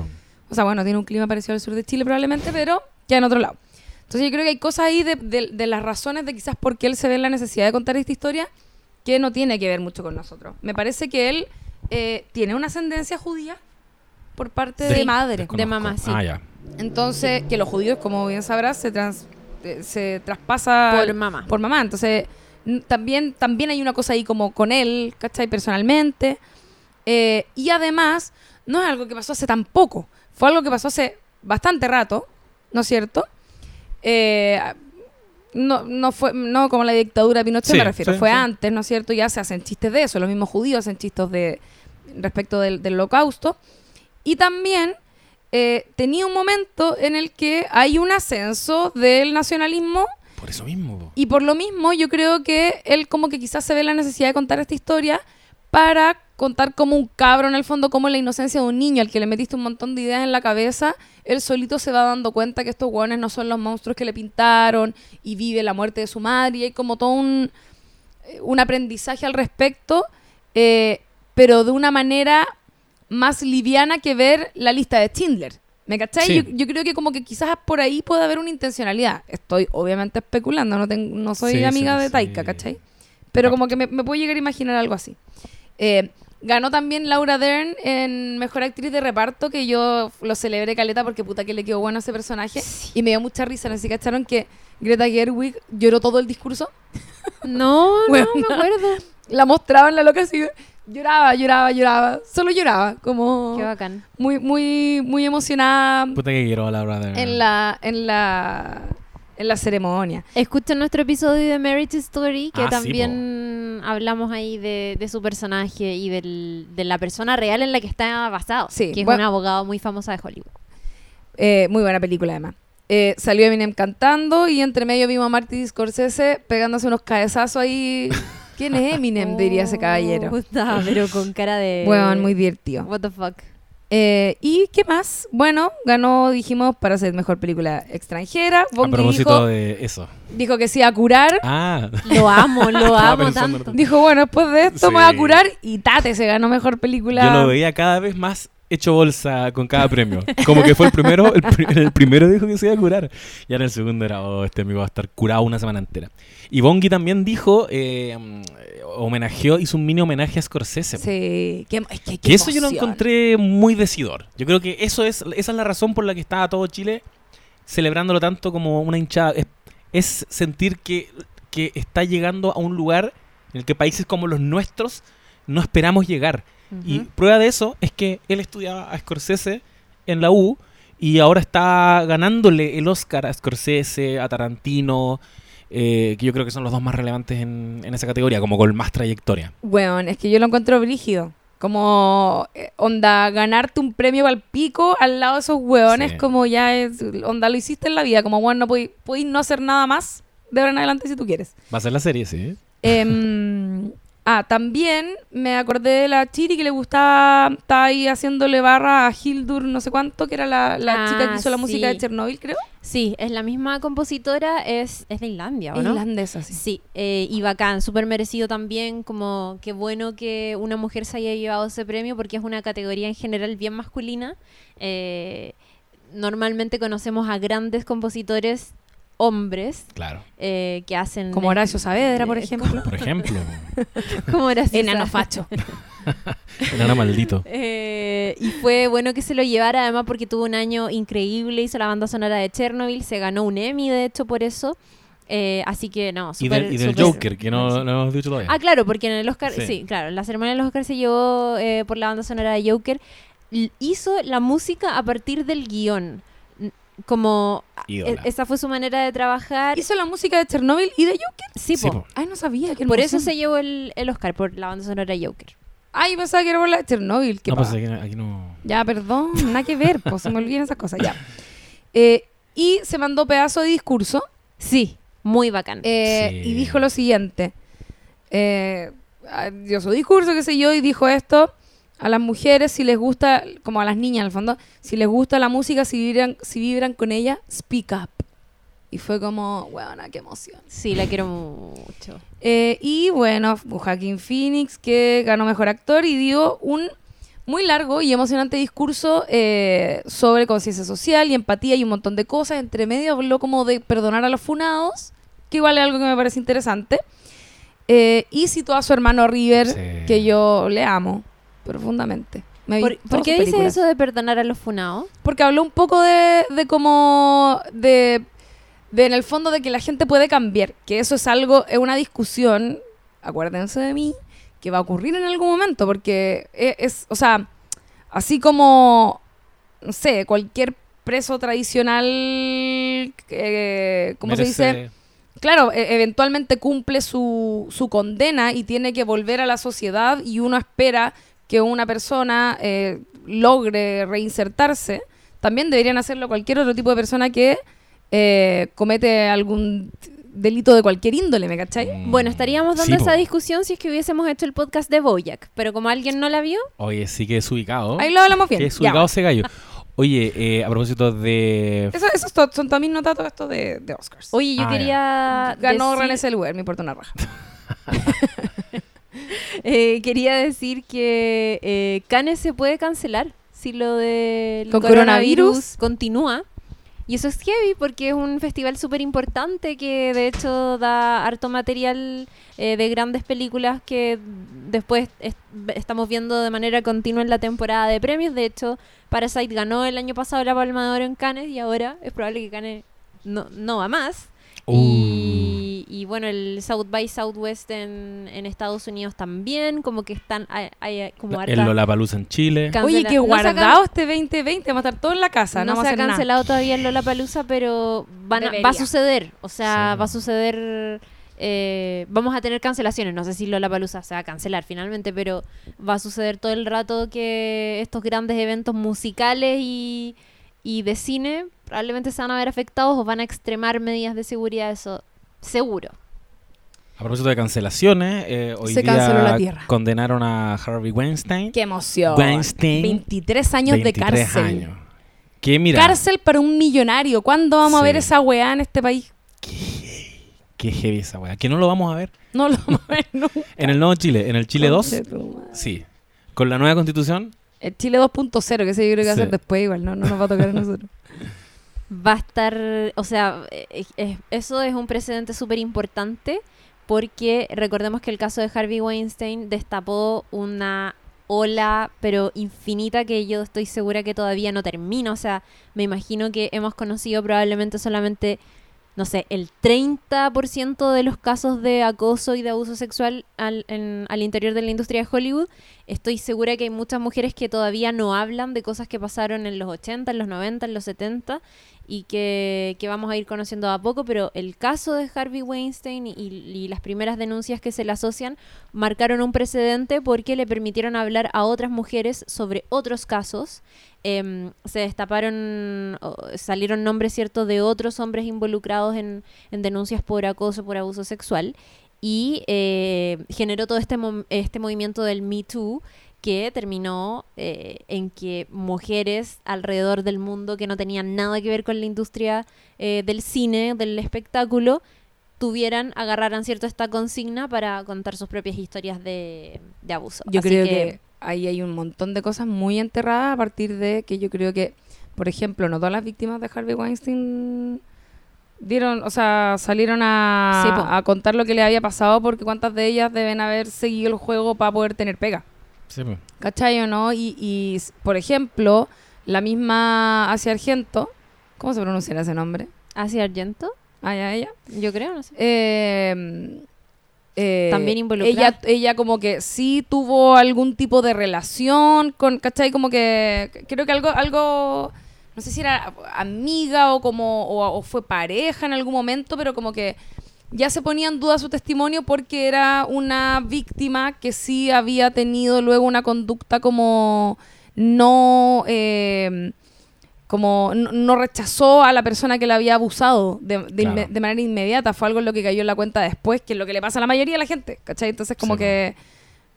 O sea, bueno, tiene un clima parecido al sur de Chile probablemente, pero ya en otro lado. Entonces yo creo que hay cosas ahí de, de- de las razones de quizás por qué él se ve en la necesidad de contar esta historia que no tiene que ver mucho con nosotros. Me parece que él eh, tiene una ascendencia judía por parte de
Sí.
madre.
Desconozco.
mamá, sí.
Ah, ya.
Entonces, que los judíos, como bien sabrás, se, trans- eh, se traspasa
Por mamá.
por mamá. Entonces, también, también hay una cosa ahí como con él, ¿cachai? Personalmente. Eh, y además, no es algo que pasó hace tan poco. Fue algo que pasó hace bastante rato, ¿no es cierto? Eh, no, no fue no como la dictadura de Pinochet,
Sí,
me refiero.
sí,
fue
sí.
antes, ¿no es cierto? Ya se hacen chistes de eso. Los mismos judíos hacen chistes de respecto del, del holocausto. Y también eh, tenía un momento en el que hay un ascenso del nacionalismo
Por eso mismo.
y por lo mismo, yo creo que él como que quizás se ve la necesidad de contar esta historia para contar como un cabro en el fondo, como la inocencia de un niño al que le metiste un montón de ideas en la cabeza, él solito se va dando cuenta que estos hueones no son los monstruos que le pintaron y vive la muerte de su madre y hay como todo un, eh, un aprendizaje al respecto, eh, pero de una manera más liviana que ver la lista de Schindler. ¿Me cachai?
Sí.
Yo, yo creo que como que quizás por ahí puede haber una intencionalidad. Estoy obviamente especulando, no, tengo, no soy
Sí,
amiga
sí,
de. Taika, ¿cachai? Pero como que me, me puedo llegar a imaginar algo así. Eh, ganó también Laura Dern en Mejor Actriz de Reparto, que yo lo celebré caleta porque puta que le quedó bueno a ese personaje. Y me dio mucha risa, no sé si cacharon que Greta Gerwig lloró todo el discurso.
No, no
Bueno.
me acuerdo.
La mostraban la loca así, lloraba, lloraba, lloraba. Solo lloraba, como
Qué bacán.
muy, muy, muy emocionada
Puta que quiero a la hora de.
en la, en la, en la ceremonia.
Escuchen nuestro episodio de Marriage Story, que
Ah, sí,
también hablamos ahí de, de su personaje y del- de la persona real en la que está basado.
Sí,
que es
bueno.
un abogado muy famosa de Hollywood.
Eh, muy buena película, además. Eh, salió Eminem cantando y entre medio vimos a Marty Scorsese pegándose unos cabezazos ahí. ¿Quién es Eminem? diría ese caballero.
Puta, pero con cara de...
Bueno, muy divertido.
What the fuck.
Eh, ¿Y qué más? Bueno, ganó, dijimos, para ser mejor película extranjera.
A
Bongi
propósito
dijo,
de eso.
dijo que sí a curar.
Ah,
Lo amo, lo amo tanto.
Dijo, bueno, después de esto me voy a
Sí.
curar y Tate se ganó mejor película.
yo lo veía cada vez más hecho bolsa con cada premio. Como que fue el primero, el, el primero dijo que se iba a curar. Y ahora el segundo era, oh, este amigo va a estar curado una semana entera. Y Bongi también dijo, eh, homenajeó, hizo un mini homenaje a Scorsese.
Sí, qué, es que, qué
Que eso yo lo encontré muy decidor. Yo creo que eso es, esa es la razón por la que estaba todo Chile celebrándolo tanto como una hinchada. Es, es sentir que, que está llegando a un lugar en el que países como los nuestros no esperamos llegar. Y prueba de eso es que él estudiaba a Scorsese en la U y ahora está ganándole el Oscar a Scorsese, a Tarantino, eh, que yo creo que son los dos más relevantes en, en esa categoría, como con más trayectoria.
Weón, es que yo lo encuentro brígido. Como, eh, onda, ganarte un premio al pico al lado de esos weones,
Sí.
como ya es, onda, lo hiciste en la vida. Como, bueno, no podéis no hacer nada más de ahora en adelante si tú quieres.
Va a ser la serie, sí.
Em, ah, también me acordé de la Chiri que le gustaba, estaba ahí haciéndole barra a Hildur, no sé cuánto, que era la, la
Ah,
chica que hizo la música de. Chernobyl, creo.
Sí, es la misma compositora, es, es de Islandia, ¿o no?
Irlandesa, sí.
Sí, eh, y bacán, súper merecido también, como qué bueno que una mujer se haya llevado ese premio porque es una categoría en general bien masculina. Eh, normalmente conocemos a grandes compositores hombres
Claro.
eh, que hacen...
Como Horacio Saavedra, por ejemplo.
Por ejemplo,
como Horacio
Enano facho.
enano maldito.
Eh, y fue bueno que se lo llevara, además porque tuvo un año increíble, hizo la banda sonora de Chernobyl, se ganó un Emmy de hecho por eso. Eh, así que no,
Y del, y del Joker, que no, no hemos dicho todavía.
Ah, claro, porque en el Oscar,
Sí.
sí, claro, la ceremonia de los Oscar se llevó eh, por la banda sonora de Joker. Hizo la música a partir del guion. Como
Ídola.
e- esa fue su manera de trabajar.
Hizo la música de Chernobyl y de Joker.
Sí,
Sí,
po.
po.
Ay, no sabía que
Por eso se llevó el, el Oscar, por la banda sonora de Joker.
Ay, pensaba que era por la de Chernobyl. qué
no, pues
paja.
aquí, aquí no.
Ya, perdón, nada que ver, pues se me olvidan esas cosas, ya. Eh, y se mandó pedazo de discurso
Sí, muy bacán.
eh,
Sí.
y dijo lo siguiente. eh, dio su discurso, qué sé yo, y dijo esto. A las mujeres, si les gusta, como a las niñas en el fondo, si les gusta la música, si vibran, si vibran con ella, speak up. Y fue como, weona, qué emoción.
Sí, la quiero mucho.
Eh, y bueno, Joaquín Phoenix, que ganó mejor actor y dio un muy largo y emocionante discurso eh, sobre conciencia social y empatía y un montón de cosas. Entre medio habló como de perdonar a los funados, que igual es algo que me parece interesante. Eh, y citó a su hermano River,
Sí.
que yo le amo profundamente. Me
¿Por, qué dices eso de perdonar a los funados?
Porque habló un poco de, de cómo. De, de en el fondo de que la gente puede cambiar. Que eso es algo, es una discusión, acuérdense de mí, que va a ocurrir en algún momento. Porque e- es, o sea, así como, no sé, cualquier preso tradicional, eh, ¿cómo se dice? Claro, e- eventualmente cumple su, su condena y tiene que volver a la sociedad y uno espera que una persona eh, logre reinsertarse. También deberían hacerlo cualquier otro tipo de persona que eh, comete algún delito de cualquier índole, ¿me cachai?
Mm.
Bueno, estaríamos dando
Sí,
esa
po.
discusión si es que hubiésemos hecho el podcast de Boyac, pero como alguien no la vio,
Oye, sí que es ubicado.
Ahí lo hablamos bien.
Que es
Ya,
ubicado ese gallo. Oye, eh, a propósito de...
Eso, esos to- son también notatos esto de, de Oscars.
oye, yo
Ah,
quería
Ganó
decir-
René Zellweger, me importa una raja.
eh, quería decir que eh, Cannes se puede cancelar si lo del
¿Con coronavirus?
continúa. Y eso es heavy porque es un festival súper importante que de hecho da harto material eh, de grandes películas que después es- estamos viendo de manera continua en la temporada de premios. De hecho, Parasite ganó el año pasado la Palma de Oro en Cannes y ahora es probable que Cannes no, no va más.
Uh,
Y, y bueno, el South by Southwest en, en Estados Unidos también, como que están, hay, hay como
el
harta
Lollapalooza en Chile.
cancela-
Oye, qué
no
guardado este 2020, vamos a estar todos en la casa, no,
no, se ha
nada.
cancelado todavía el Lollapalooza, pero van a- va a suceder. O sea,
Sí.
va a suceder. eh, vamos a tener cancelaciones. No sé si Lollapalooza se va a cancelar finalmente, pero va a suceder todo el rato que estos grandes eventos musicales y, y de cine probablemente se van a ver afectados o van a extremar medidas de seguridad. Eso seguro.
A propósito de cancelaciones, eh, hoy
Se
día
la
condenaron a Harvey Weinstein.
Qué emoción.
Weinstein,
23 años
23
de cárcel.
años. Que mira,
Cárcel para un millonario. ¿Cuándo vamos a ver esa weá en este país?
qué heavy esa weá. Que no lo vamos a ver.
No lo vamos a ver nunca.
En el nuevo Chile, en el Chile 2,
Conche tu madre.
sí. Con la nueva constitución,
El Chile 2.0, que ese yo creo que va a ser después igual, no, no nos va a tocar a nosotros.
Va a estar, o sea, eh, eh, eso es un precedente súper importante porque recordemos que el caso de Harvey Weinstein destapó una ola, pero infinita, que yo estoy segura que todavía no termina. O sea, me imagino que hemos conocido probablemente solamente, no sé, el 30% de los casos de acoso y de abuso sexual al, en- al interior de la industria de Hollywood. Estoy segura que hay muchas mujeres que todavía no hablan de cosas que pasaron en los 80, en los 90, en los 70 y que, que vamos a ir conociendo a poco, pero el caso de Harvey Weinstein y, las primeras denuncias que se le asocian marcaron un precedente porque le permitieron hablar a otras mujeres sobre otros casos. Em, se destaparon, salieron nombres ciertos de otros hombres involucrados en, en denuncias por acoso, por abuso sexual y eh, generó todo este, este movimiento del Me Too que terminó eh, en que mujeres alrededor del mundo que no tenían nada que ver con la industria eh, del cine, del espectáculo, tuvieran, agarraran cierto esta consigna para contar sus propias historias de, de abuso.
Yo
Así
creo que... ahí hay un montón de cosas muy enterradas a partir de que yo creo que, por ejemplo, no todas las víctimas de Harvey Weinstein dieron, o sea, salieron a,
Sí,
a contar lo que le había pasado porque cuántas de ellas deben haber seguido el juego para poder tener pega.
Sí, pues.
¿Cachai o no? Y, por ejemplo, la misma Asia Argento, ¿cómo se pronuncia ese nombre?
Hacia Argento,
Ah, ya, ella.
yo creo, no sé.
Eh, eh,
También involucrada.
Ella, ella como que sí tuvo algún tipo de relación con, ¿cachai? Como que creo que algo, algo, no sé si era amiga o como, o, o fue pareja en algún momento, pero como que ya se ponía en duda su testimonio porque era una víctima que sí había tenido luego una conducta como no... eh, como no, no rechazó a la persona que la había abusado de, de,
Claro.
inme- de manera inmediata, fue algo en lo que cayó en la cuenta después, que es lo que le pasa a la mayoría de la gente, ¿cachai? Entonces como
Sí,
que,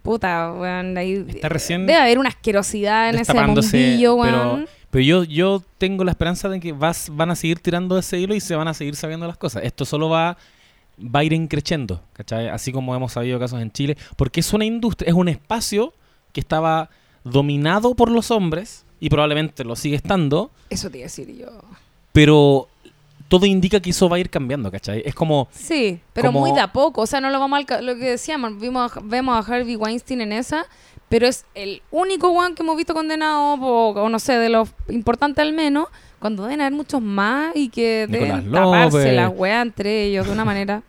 puta, weón, ahí
Está recién
debe haber una asquerosidad en ese mundillo,
pero,
weón.
pero yo, yo tengo la esperanza de que vas, van a seguir tirando ese hilo y se van a seguir sabiendo las cosas. Esto solo va, va a ir increciendo, ¿cachai? Así como hemos sabido casos en Chile, porque es una industria, es un espacio que estaba dominado por los hombres y probablemente lo sigue estando,
Eso te iba a decir yo.
pero todo indica que eso va a ir cambiando, ¿cachai? Es como,
Sí, pero
Como-
muy de a poco. O sea, no lo vamos a Lo que decíamos, vimos a- vemos a Harvey Weinstein en esa, pero es el único one que hemos visto condenado, o, o no sé, de los importantes al menos, cuando deben haber muchos más y que
Nicolás
deben taparse la weá entre ellos de una manera.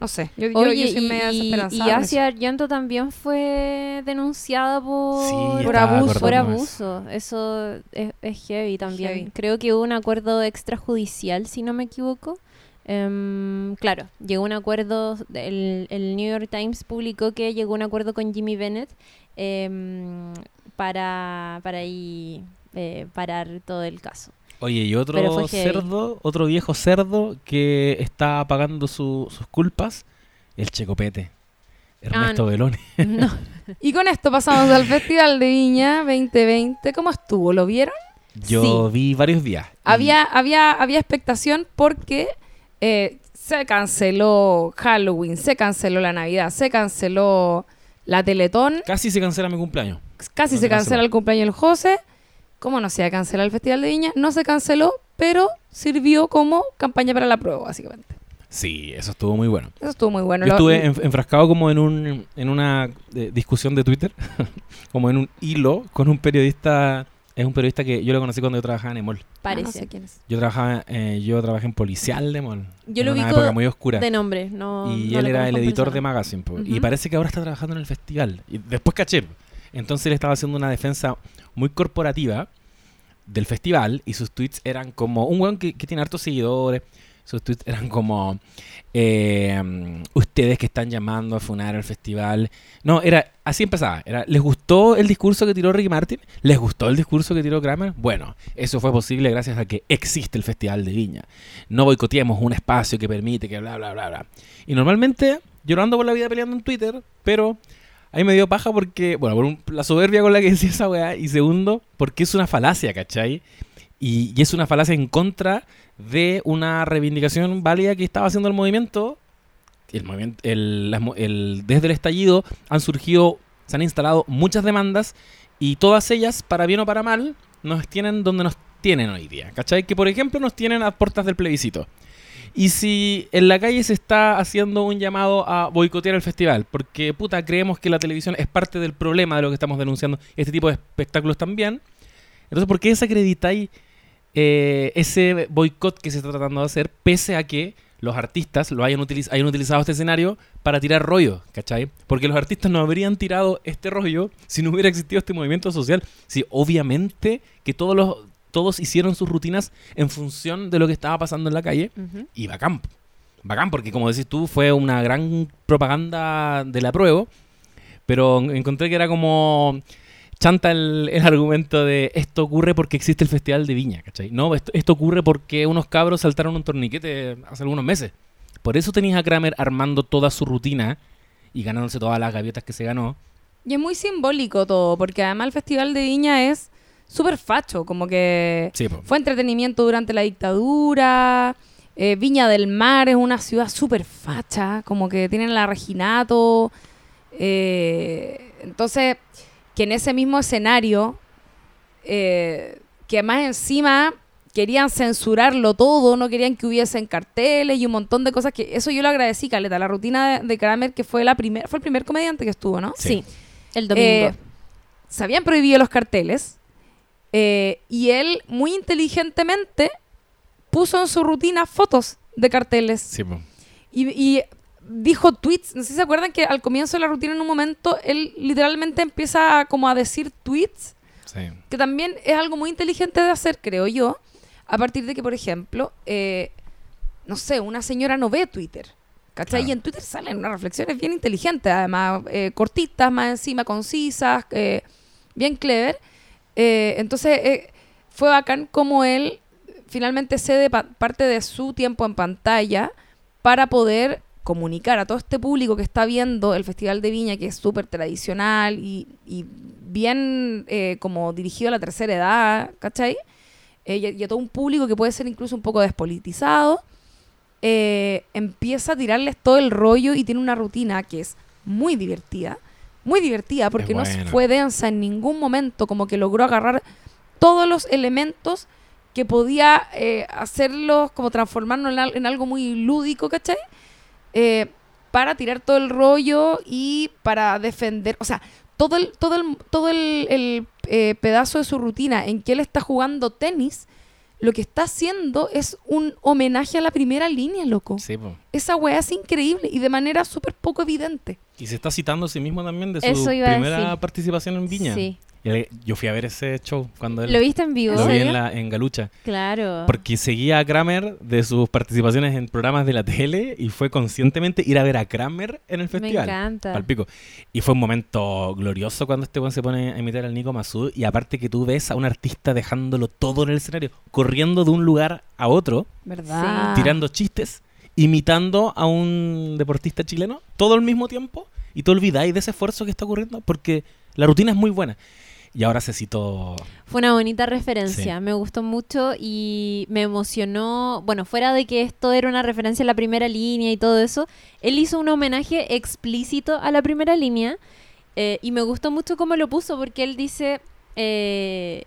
No sé, yo, yo- yo
Oye,
soy
y,
media
y,
desesperanzada
y Asia Argento también fue denunciada por,
Sí,
Por abuso.
por abuso. Eso es, es heavy también.
Heavy.
Creo que hubo un acuerdo extrajudicial, si no me equivoco. Em, claro, llegó un acuerdo, el, el New York Times publicó que llegó un acuerdo con Jimmy Bennett em, para, para ahí eh, parar todo el caso.
Oye, y otro cerdo, otro viejo cerdo que está pagando su- sus culpas, el Checopete. Ernesto
Ah.
Beloni.
No,
Y con esto pasamos al Festival de Viña 2020. ¿Cómo estuvo? ¿Lo vieron?
Yo vi varios días. y-
Había, había, había expectación porque eh, se canceló Halloween, se canceló la Navidad, se canceló la Teletón,
Casi se cancela mi cumpleaños.
casi
No
se cancela el cumpleaños del José. ¿Cómo no se iba a cancelar el Festival de Viña? No se canceló, pero sirvió como campaña para la prueba, básicamente.
Sí, eso estuvo muy bueno.
Eso estuvo muy bueno.
Yo estuve enf- enfrascado como en un en una eh, discusión de Twitter, como en un hilo con un periodista, es un periodista que yo lo conocí cuando yo trabajaba en Emol.
Ah, no
parece.
sé quién es.
Yo trabajaba eh, yo trabajé en Policial de Emol.
Yo
en
lo
una
ubico
época muy oscura.
De nombre, no.
y
no
él era el editor de. Magazine. po, Y parece que ahora está trabajando en el festival. Y después caché. Entonces él estaba haciendo una defensa muy corporativa del festival y sus tweets eran como un weón que, tiene hartos seguidores. Sus tweets eran como eh, ustedes que están llamando a funar al festival. No, era así empezaba. Era, ¿Les gustó el discurso que tiró Ricky Martin? ¿Les gustó el discurso que tiró Kramer? Bueno, eso fue posible gracias a que existe el Festival de Viña. No boicoteemos un espacio que permite que bla, bla, bla, bla. Y normalmente yo no ando por la vida peleando en Twitter, pero ahí me dio paja porque, bueno, por la soberbia con la que decía esa weá, y segundo, porque es una falacia, ¿cachai? Y, es una falacia en contra de una reivindicación válida que estaba haciendo el movimiento. El movimiento desde el estallido han surgido, se han instalado muchas demandas y todas ellas, para bien o para mal, nos tienen donde nos tienen hoy día. ¿Cachai? Que por ejemplo nos tienen a puertas del plebiscito. Y si en la calle se está haciendo un llamado a boicotear el festival, porque puta, creemos que la televisión es parte del problema de lo que estamos denunciando, este tipo de espectáculos también, entonces ¿por qué desacreditáis eh, ese boicot que se está tratando de hacer, pese a que los artistas lo hayan, utiliz- hayan utilizado este escenario para tirar rollo, ¿cachai? Porque los artistas no habrían tirado este rollo si no hubiera existido este movimiento social. Sí, obviamente que todos los todos hicieron sus rutinas en función de lo que estaba pasando en la calle y bacán. Bacán, porque como decís tú, fue una gran propaganda de la prueba, pero encontré que era como chanta el, el argumento de esto ocurre porque existe el Festival de Viña, ¿cachai? No, esto, esto ocurre porque unos cabros saltaron un torniquete hace algunos meses. Por eso tenías a Kramer armando toda su rutina y ganándose todas las gaviotas que se ganó.
Y es muy simbólico todo, porque además el Festival de Viña es súper facho, como que
Sí,
fue entretenimiento durante la dictadura. eh, Viña del Mar es una ciudad súper facha, como que tienen la Reginato. eh, entonces, que en ese mismo escenario, eh, que más encima querían censurarlo todo, no querían que hubiesen carteles y un montón de cosas que eso yo lo agradecí, Caleta, la rutina de, de Kramer que fue la primer, fue el primer comediante que estuvo, ¿no?
Sí. el domingo.
Eh, se habían prohibido los carteles eh, y él muy inteligentemente puso en su rutina fotos de carteles
Sí,
y, y dijo tweets. No sé si se acuerdan que al comienzo de la rutina en un momento él literalmente empieza a, como a decir tweets,
Sí.
que también es algo muy inteligente de hacer, creo yo, a partir de que, por ejemplo, eh, no sé, una señora no ve Twitter. ¿Cachai?
Claro.
Y en Twitter salen unas reflexiones bien inteligentes, además, eh, cortitas, más encima, concisas, eh, bien clever. Eh, entonces, eh, fue bacán como él finalmente cede pa- parte de su tiempo en pantalla para poder comunicar a todo este público que está viendo el Festival de Viña, que es súper tradicional y, bien eh, como dirigido a la tercera edad, ¿cachai? Y, a- todo un público que puede ser incluso un poco despolitizado, empieza a tirarles todo el rollo y tiene una rutina que es muy divertida, muy divertida porque no fue densa en ningún momento, como que logró agarrar todos los elementos que podía eh, hacerlos, como transformarnos en, al- en algo muy lúdico, ¿cachai? Eh, para tirar todo el rollo y para defender, o sea, todo el, todo el, todo el, el, eh, pedazo de su rutina en que él está jugando tenis, lo que está haciendo es un homenaje a la primera línea, loco.
Sí, po.
Esa weá es increíble y de manera súper poco evidente.
Y se está citando a sí mismo también de su
Eso iba a
primera
decir.
participación en Viña.
Sí.
Yo fui a ver ese show cuando él
¿Lo viste en vivo?
lo vi
¿En
la, en Galucha.
Claro.
Porque seguía a Kramer de sus participaciones en programas de la tele y fue conscientemente ir a ver a Kramer en el
Me
festival.
encanta.
Al pico. Y fue un momento glorioso cuando este weón se pone a imitar al Nico Masud. Y aparte que tú ves a un artista dejándolo todo en el escenario, corriendo de un lugar a otro,
¿Verdad?
tirando chistes, imitando a un deportista chileno, todo al mismo tiempo. Y te olvidáis de ese esfuerzo que está ocurriendo porque la rutina es muy buena. Y ahora se citó.
Fue una bonita referencia,
Sí.
me gustó mucho y me emocionó. Bueno, fuera de que esto era una referencia a la primera línea y todo eso, él hizo un homenaje explícito a la primera línea eh, y me gustó mucho cómo lo puso porque él dice, eh,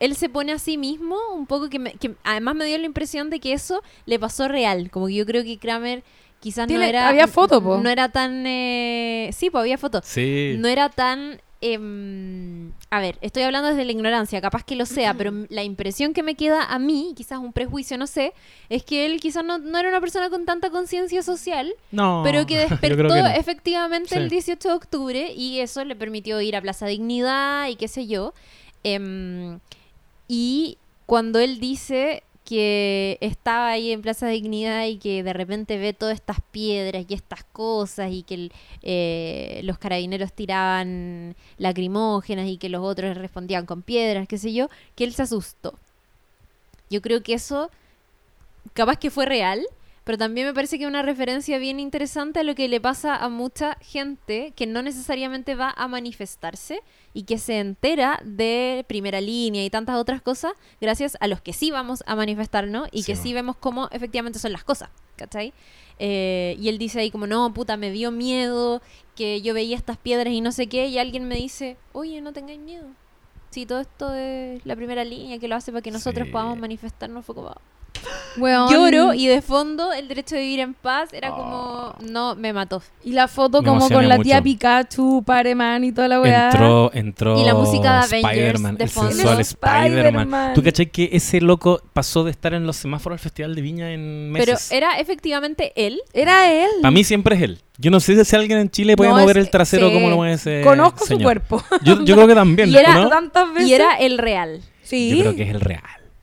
él se pone a sí mismo un poco que, me- que además me dio la impresión de que eso le pasó real, como que yo creo que Kramer quizás no era...
había foto, po.
No era tan... eh, sí, pues había foto
Sí.
no era tan... em, a ver, estoy hablando desde la ignorancia, capaz que lo sea, pero la impresión que me queda a mí, quizás un prejuicio, no sé, es que él quizás no, no era una persona con tanta conciencia social,
No.
pero que despertó
que no.
efectivamente
Sí.
el 18 de octubre y eso le permitió ir a Plaza Dignidad y qué sé yo. Em, y cuando él dice que estaba ahí en Plaza Dignidad y que de repente ve todas estas piedras y estas cosas y que eh, los carabineros tiraban lacrimógenas y que los otros respondían con piedras, qué sé yo, que él se asustó. Yo creo que eso capaz que fue real, pero también me parece que es una referencia bien interesante a lo que le pasa a mucha gente que no necesariamente va a manifestarse y que se entera de primera línea y tantas otras cosas gracias a los que sí vamos a manifestarnos y
Sí,
que sí vemos cómo efectivamente son las cosas, ¿cachai? Eh, y él dice ahí como, no, puta, me dio miedo que yo veía estas piedras y no sé qué, y alguien me dice, oye, no tengáis miedo. Si todo esto es la primera línea que lo hace para que nosotros
Sí.
podamos manifestarnos, fue como,
Weón.
lloro y de fondo el derecho de vivir en paz era
Oh.
como no me mató
Y la foto
Me
como con la tía
mucho.
Pikachu, Pareman y toda la weá.
Entró, entró
Y la música de Avengers
Spider-Man,
de
el
fondo.
sensual
El
Spider-Man.
Spider-Man.
¿Tú cachai que ese loco pasó de estar en los semáforos del Festival de Viña en
pero
meses?
era efectivamente él
Era él.
Para mí siempre es él. Yo no sé si alguien en Chile puede
No,
mover
es-
el trasero
sí.
como lo mueve ese
Conozco su
señor.
cuerpo.
Yo, yo creo que también,
Y era
¿no?
tantas veces.
y era el real
Sí.
Yo creo que es el real.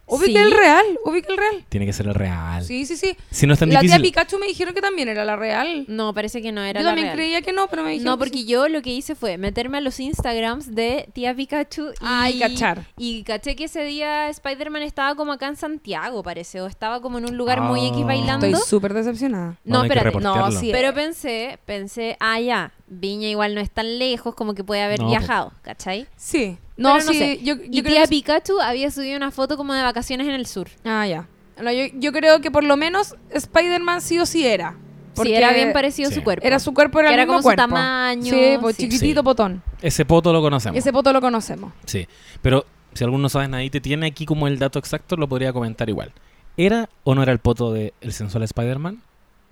Obvio
Sí.
que el real. Que el real.
Tiene que ser el real.
Sí, sí, sí.
Si no es tan
La tía
difícil.
Pikachu me dijeron que también era la real.
no parece que no era
Yo
la
también
real.
creía que no, pero me dijeron
no
que
porque
sí.
yo lo que hice fue meterme a los Instagrams de tía Pikachu y,
cachar.
y caché que ese día Spider-Man estaba como acá en Santiago parece o estaba como en un lugar muy
Ah.
X bailando
Estoy súper decepcionada.
no espérate.
No, sí.
Pero pensé, pensé, ah, ya, Viña igual no es tan lejos como que puede haber
No,
viajado, ¿cachai?
Sí. No,
Pero no
sí.
sé.
Yo, yo
y
creo
tía
que-
Pikachu había subido una foto como de vacaciones en el sur.
Ah, ya. No, yo, yo creo que por lo menos Spider-Man sí o sí era.
Porque era bien parecido
Sí.
su cuerpo.
Era su cuerpo, era
Que
el
era
mismo
como su tamaño,
Sí, pues
sí.
chiquitito
Sí.
potón.
Ese poto lo conocemos.
Ese poto lo conocemos.
Sí. Pero si alguno no sabe nadie te tiene aquí como el dato exacto, lo podría comentar igual. ¿Era o no era el poto del el sensual Spider-Man?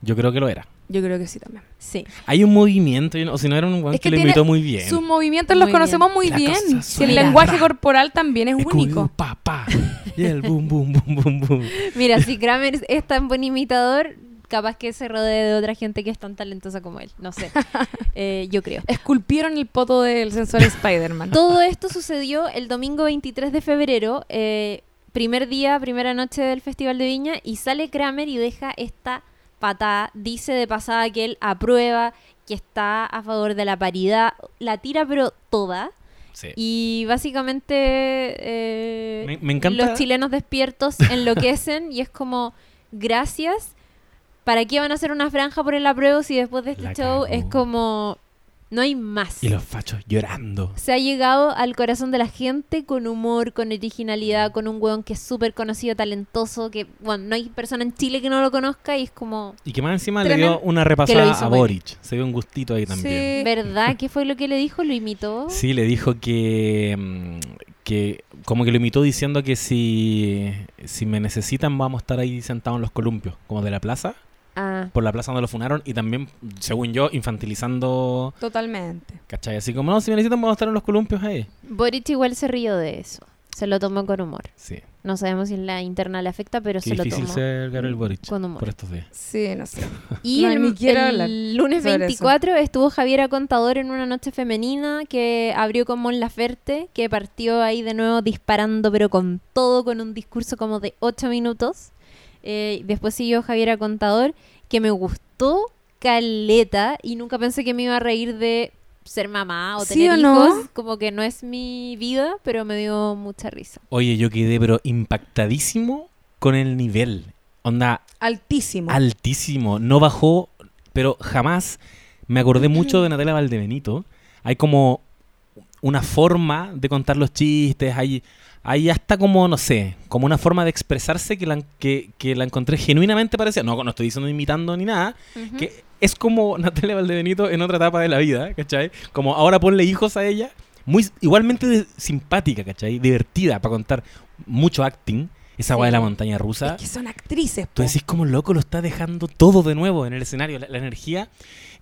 Yo creo que lo era.
Yo creo que sí también.
Sí.
Hay un movimiento, o si no era un
Es
que,
que
lo imitó muy bien.
Sus movimientos
Muy
los conocemos muy
La
bien. Si el lenguaje
Ra.
corporal también es, único.
un pa, pa, y el boom, boom, boom, boom, boom.
Mira, si Kramer es tan buen imitador, capaz que se rodee de otra gente que es tan talentosa como él. No sé. Eh, yo creo.
Esculpieron el poto del sensor Spider-Man.
Todo esto sucedió el domingo 23 de febrero, eh, primer día, primera noche del Festival de Viña, y sale Kramer y deja esta patada. Dice de pasada que él aprueba, que está a favor de la paridad. La tira, pero toda.
Sí.
Y básicamente eh,
Me- me encanta-
los chilenos despiertos enloquecen y es como, gracias, ¿para qué van a hacer una franja por el apruebo si después de este
La
show es como, no hay más?
Y los fachos llorando.
Se ha llegado al corazón de la gente con humor, con originalidad, con un weón que es súper conocido, talentoso, que, bueno, no hay persona en Chile que no lo conozca y es como,
Y que más encima le dio una repasada
hizo
a Boric. Se ve un gustito ahí también.
Sí.
¿verdad? ¿Qué fue lo que le dijo? ¿Lo imitó?
Sí, le dijo que, mm, que como que lo imitó diciendo que si, si me necesitan vamos a estar ahí sentados en los columpios, como de la plaza,
Ah,
por la plaza donde lo funaron y también, según yo, infantilizando,
Totalmente.
¿cachai? Así como, no, si me necesitan vamos a estar en los columpios ahí.
Boric igual se rió de eso. Se lo tomó con humor.
Sí,
No sabemos si en la interna le afecta, pero
qué
se lo
difícil
tomó
ser Gabriel Boric
con humor.
por estos días.
Sí, no sé.
Y
No,
el,
ni quiero
el
hablar
lunes
sobre eso.
24 estuvo Javiera Contador en una noche femenina que abrió con Mon Laferte, que partió ahí de nuevo disparando, pero con todo, con un discurso como de 8 minutos. Eh, después siguió Javiera Contador, que me gustó caleta y nunca pensé que me iba a reír de ser mamá o
¿Sí
tener
o no?
hijos. Como que no es mi vida, pero me dio mucha risa.
Oye, yo quedé pero impactadísimo con el nivel. Onda,
Altísimo.
altísimo. No bajó, pero jamás me acordé mucho de Natalia Valdebenito. Hay como una forma de contar los chistes, hay, hay hasta como, no sé, como una forma de expresarse que la, que, que la encontré genuinamente parecida. No, no estoy diciendo imitando ni nada,
Ujú.
que es como Natalia Valdebenito en otra etapa de la vida, ¿cachai? Como ahora ponle hijos a ella, muy igualmente de- simpática, ¿cachai? Divertida para contar mucho acting, esa
Sí.
de la montaña rusa.
Es que son actrices.
Tú
po.
decís como loco lo está dejando todo de nuevo en el escenario, la, la energía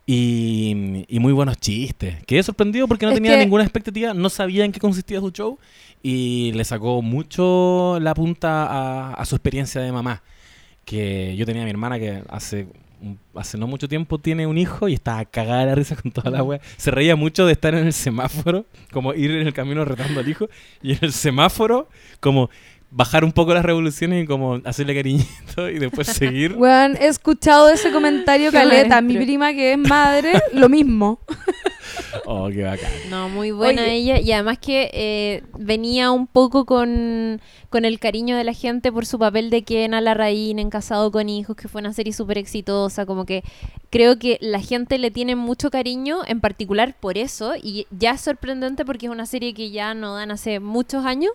y, y muy buenos chistes. Quedé sorprendido porque no
Es
tenía
que-
ninguna expectativa, no sabía en qué consistía su show y le sacó mucho la punta a, a su experiencia de mamá. Que yo tenía a mi hermana que hace hace no mucho tiempo tiene un hijo y estaba cagada de la risa con toda la wea. Se reía mucho de estar en el semáforo, como ir en el camino retando al hijo y en el semáforo como bajar un poco las revoluciones y como hacerle cariñito y después seguir.
Weón, he escuchado ese comentario caleta. Mi prima que es madre, lo mismo.
Oh, qué bacán.
No, muy buena
Oye.
ella. Y además que eh, venía un poco con, con el cariño de la gente por su papel de Ken Larraín en Casado con Hijos, que fue una serie súper exitosa. Como que creo que la gente le tiene mucho cariño, en particular por eso. Y ya es sorprendente porque es una serie que ya no dan hace muchos años.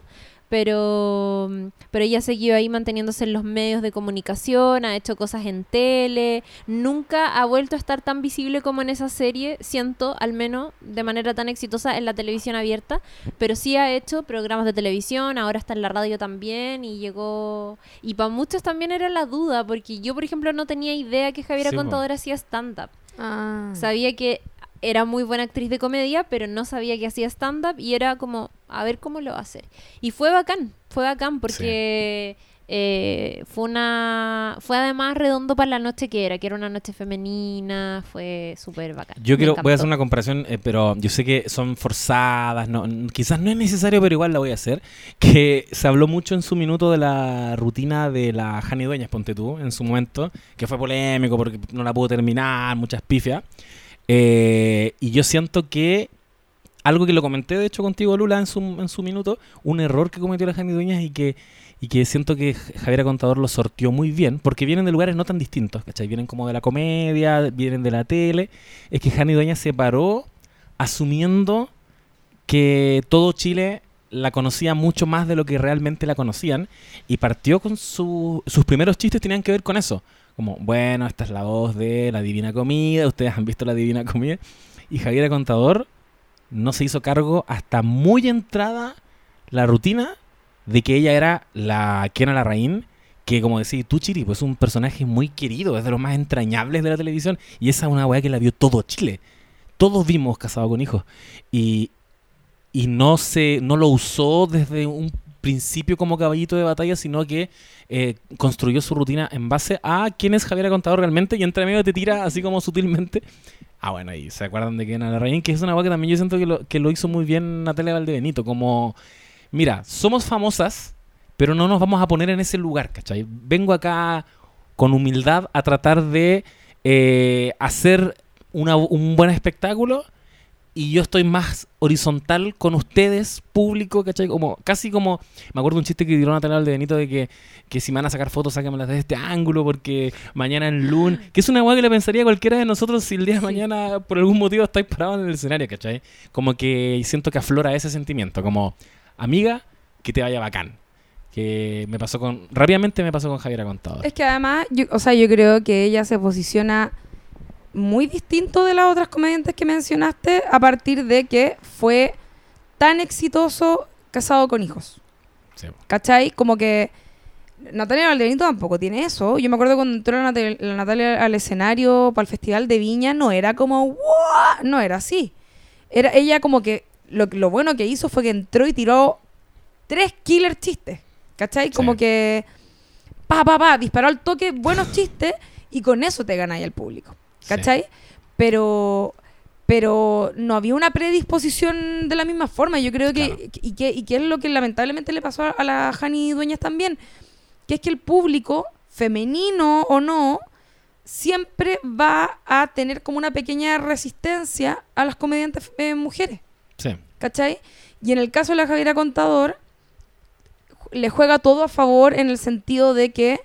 Pero, pero ella siguió ahí manteniéndose en los medios de comunicación, ha hecho cosas en tele, nunca ha vuelto a estar tan visible como en esa serie, siento, al menos de manera tan exitosa en la televisión abierta, pero sí ha hecho programas de televisión, ahora está en la radio también y llegó... Y para muchos también era la duda, porque yo, por ejemplo, no tenía idea que Javiera
Sí.
Contador hacía stand-up.
Ah.
Sabía que era muy buena actriz de comedia, pero no sabía que hacía stand-up y era como, a ver cómo lo va a hacer. Y fue bacán, fue bacán porque eh, fue una... Fue además redondo para la noche que era, que era una noche femenina, fue súper bacán.
Yo quiero, voy a hacer una comparación, eh, pero yo sé que son forzadas, no, quizás no es necesario, pero igual la voy a hacer. Que se habló mucho en su minuto de la rutina de la Jani Dueñas, ponte tú, en su momento, que fue polémico porque no la pudo terminar, muchas pifias. Eh, y yo siento que algo que lo comenté de hecho contigo, Lula, en su, en su minuto, un error que cometió la Jani Dueñas y que, y que siento que J- Javiera Contador lo sortió muy bien, porque vienen de lugares no tan distintos, ¿cachai? Vienen como de la comedia, vienen de la tele. Es que Jani Dueñas se paró asumiendo que todo Chile la conocía mucho más de lo que realmente la conocían y partió con su, sus primeros chistes tenían que ver con eso. Como, bueno, esta es la voz de la Divina Comida, ustedes han visto la Divina Comida. Y Javiera Contador no se hizo cargo hasta muy entrada la rutina de que ella era la Kena Larraín, que como decís tú, Chiri, pues es un personaje muy querido, es de los más entrañables de la televisión, y esa es una weá que la vio todo Chile. Todos vimos Casado con Hijos. Y, y no se, no lo usó desde un principio como caballito de batalla, sino que eh, construyó su rutina en base a quién es Javiera Contador realmente, y entre medio te tira así como sutilmente. Ah, bueno, y se acuerdan de Kena Larraín, que es una weá que también yo siento que lo, que lo hizo muy bien Natalia Valdebenito, como mira, somos famosas, pero no nos vamos a poner en ese lugar, ¿cachai? Vengo acá con humildad a tratar de eh, hacer una- un buen espectáculo y yo estoy más horizontal con ustedes, público, ¿cachai? Como, casi como, me acuerdo un chiste que tiró Natalia de Benito de que, que si me van a sacar fotos, sáquenmelas de este ángulo porque mañana en lunes, que es una weá que le pensaría a cualquiera de nosotros si el día de mañana por algún motivo estáis parados en el escenario, ¿cachai? Como que siento que aflora ese sentimiento, como, amiga, que te vaya bacán. Que me pasó con, rápidamente me pasó con Javiera Contador.
Es que además, yo, o sea, yo creo que ella se posiciona muy distinto de las otras comediantes que mencionaste a partir de que fue tan exitoso casado con hijos.
Sí.
¿Cachai? Como que Natalia Valdebenito tampoco tiene eso. Yo me acuerdo cuando entró la Natalia, la Natalia al escenario para el Festival de Viña, no era como, "Wow", no era así. Era ella como que lo, lo bueno que hizo fue que entró y tiró tres killer chistes. ¿Cachai? Como
Sí.
que pa, pa, pa, disparó al toque buenos chistes y con eso te ganáis al público. ¿Cachai? Pero pero no había una predisposición de la misma forma. Yo creo que,
Claro.
y, que, y que es lo que lamentablemente le pasó a, la Jani Dueñas también, que es que el público, femenino o no, siempre va a tener como una pequeña resistencia a las comediantes eh, mujeres.
Sí.
¿Cachai? Y en el caso de la Javiera Contador, le juega todo a favor en el sentido de que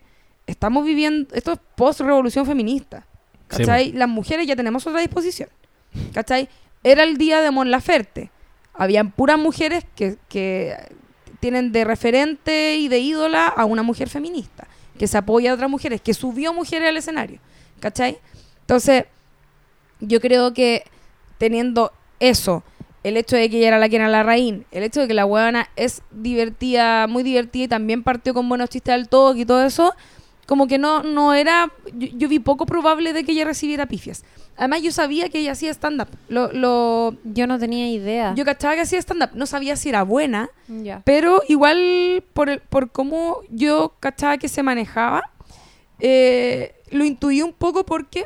estamos viviendo, esto es post-revolución feminista.
Sí,
¿Cachai? Las mujeres ya tenemos otra disposición. ¿Cachai? Era el día de Mon Laferte. Habían puras mujeres que, que tienen de referente y de ídola a una mujer feminista, que se apoya a otras mujeres, que subió mujeres al escenario. ¿Cachai? Entonces, yo creo que teniendo eso, el hecho de que ella era la que era la raíz, el hecho de que la huevona es divertida, muy divertida y también partió con buenos chistes al toque y todo eso, como que no, no era, yo, yo vi poco probable de que ella recibiera pifias. Además yo sabía que ella hacía stand-up, lo, lo,
Yo no tenía idea.
yo cachaba que hacía stand-up, no sabía si era buena,
Ya.
pero igual por, el- por cómo yo cachaba que se manejaba, eh, lo intuí un poco porque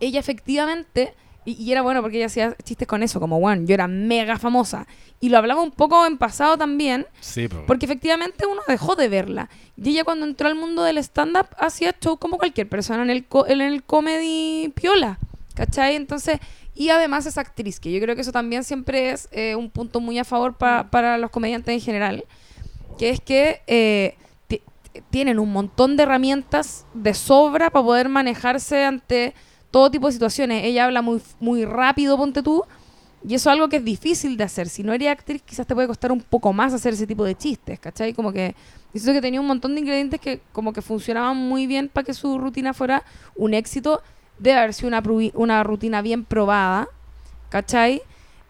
ella efectivamente, y, y era bueno porque ella hacía chistes con eso, como, bueno, yo era mega famosa. Y lo hablaba un poco en pasado también,
Sí, po.
porque efectivamente uno dejó de verla. Y ella cuando entró al mundo del stand-up hacía show como cualquier persona en el, co- en el comedy piola. ¿Cachai? Entonces, y además es actriz, que yo creo que eso también siempre es eh, un punto muy a favor pa- para los comediantes en general, que es que eh, ti- tienen un montón de herramientas de sobra para poder manejarse ante todo tipo de situaciones. Ella habla muy, muy rápido, ponte tú, y eso es algo que es difícil de hacer. Si no eres actriz, quizás te puede costar un poco más hacer ese tipo de chistes, ¿cachai? Como que siento que tenía un montón de ingredientes que como que funcionaban muy bien para que su rutina fuera un éxito. Debe haber sido una, una rutina bien probada, ¿cachai?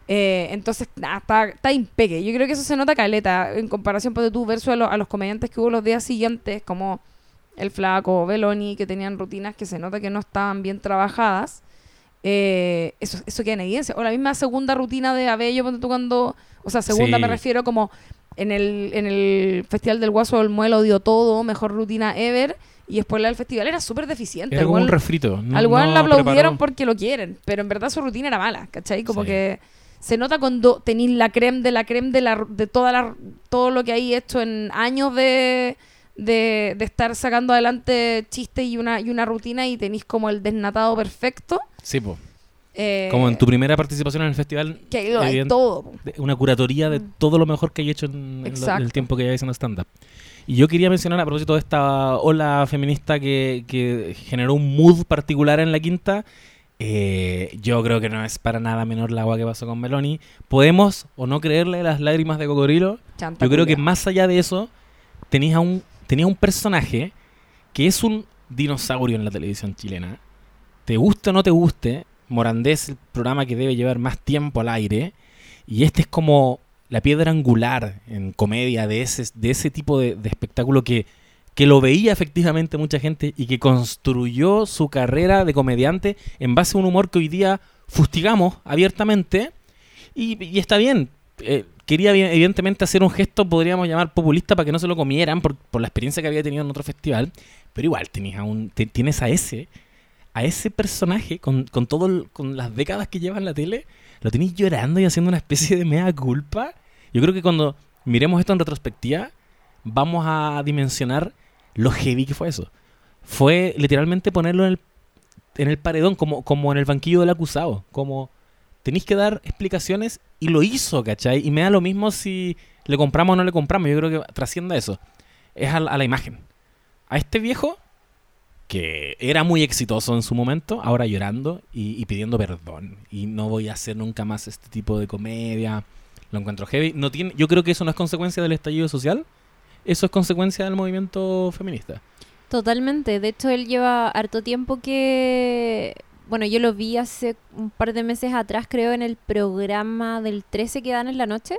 Eh, entonces, nada, está, está impeque. Yo creo que eso se nota caleta en comparación de tú versus a, a los comediantes que hubo los días siguientes, como el Flaco, Beloni, que tenían rutinas que se nota que no estaban bien trabajadas. Eh, eso, eso queda en evidencia. O la misma segunda rutina de Abello, ponte tú cuando. O sea, segunda
Sí.
me refiero como en el, en el Festival del Guaso del Muelo dio todo, mejor rutina ever. Y después la del festival era súper deficiente.
Era como un refrito. No,
al
no
la aplaudieron
preparó-
porque lo quieren, pero en verdad su rutina era mala, ¿cachai? Como
Sí.
que se nota cuando tenéis la creme de la creme de, la, de toda la, todo lo que hay hecho en años de, de, de estar sacando adelante chistes y una, y una rutina y tenéis como el desnatado perfecto.
Sí, po.
eh,
Como en tu primera participación en el festival.
Que lo hay todo. po.
Una curatoría de
Mm.
todo lo mejor que hay hecho en, en lo- en el tiempo que lleváis haciendo stand-up. Y yo quería mencionar a propósito de esta ola feminista que, que generó un mood particular en la quinta. eh, yo creo que no es para nada menor la agua que pasó con Meloni. Podemos o no creerle las lágrimas de cocodrilo.
Chanta
Yo creo que más allá de eso, tenías a un, tenías un personaje que es un dinosaurio en la televisión chilena. Te guste o no te guste, Morandé es el programa que debe llevar más tiempo al aire. Y este es como la piedra angular en comedia de ese, de ese tipo de, espectáculo que, que lo veía efectivamente mucha gente y que construyó su carrera de comediante en base a un humor que hoy día fustigamos abiertamente. Y, y está bien. eh, quería evi- evidentemente hacer un gesto, podríamos llamar populista, para que no se lo comieran por, la experiencia que había tenido en otro festival. Pero igual tenías a tienes a ese, a ese personaje con, con todo con las décadas que lleva en la tele, lo tenéis llorando y haciendo una especie de mea culpa. Yo creo que cuando miremos esto en retrospectiva, vamos a dimensionar lo heavy que fue eso. Fue literalmente ponerlo en el, en el paredón, como, como en el banquillo del acusado. Como tenéis que dar explicaciones y lo hizo, ¿cachai? Y me da lo mismo si le compramos o no le compramos. Yo creo que trascienda eso. Es a la, imagen. A este viejo, que era muy exitoso en su momento, ahora llorando y, y pidiendo perdón. Y no voy a hacer nunca más este tipo de comedia. Lo encuentro heavy. No tiene, yo creo que eso no es consecuencia del estallido social. Eso es consecuencia del movimiento feminista.
Totalmente. De hecho, él lleva harto tiempo que... Bueno, yo lo vi hace un par de meses atrás, creo, en el programa del 13 que dan en la noche,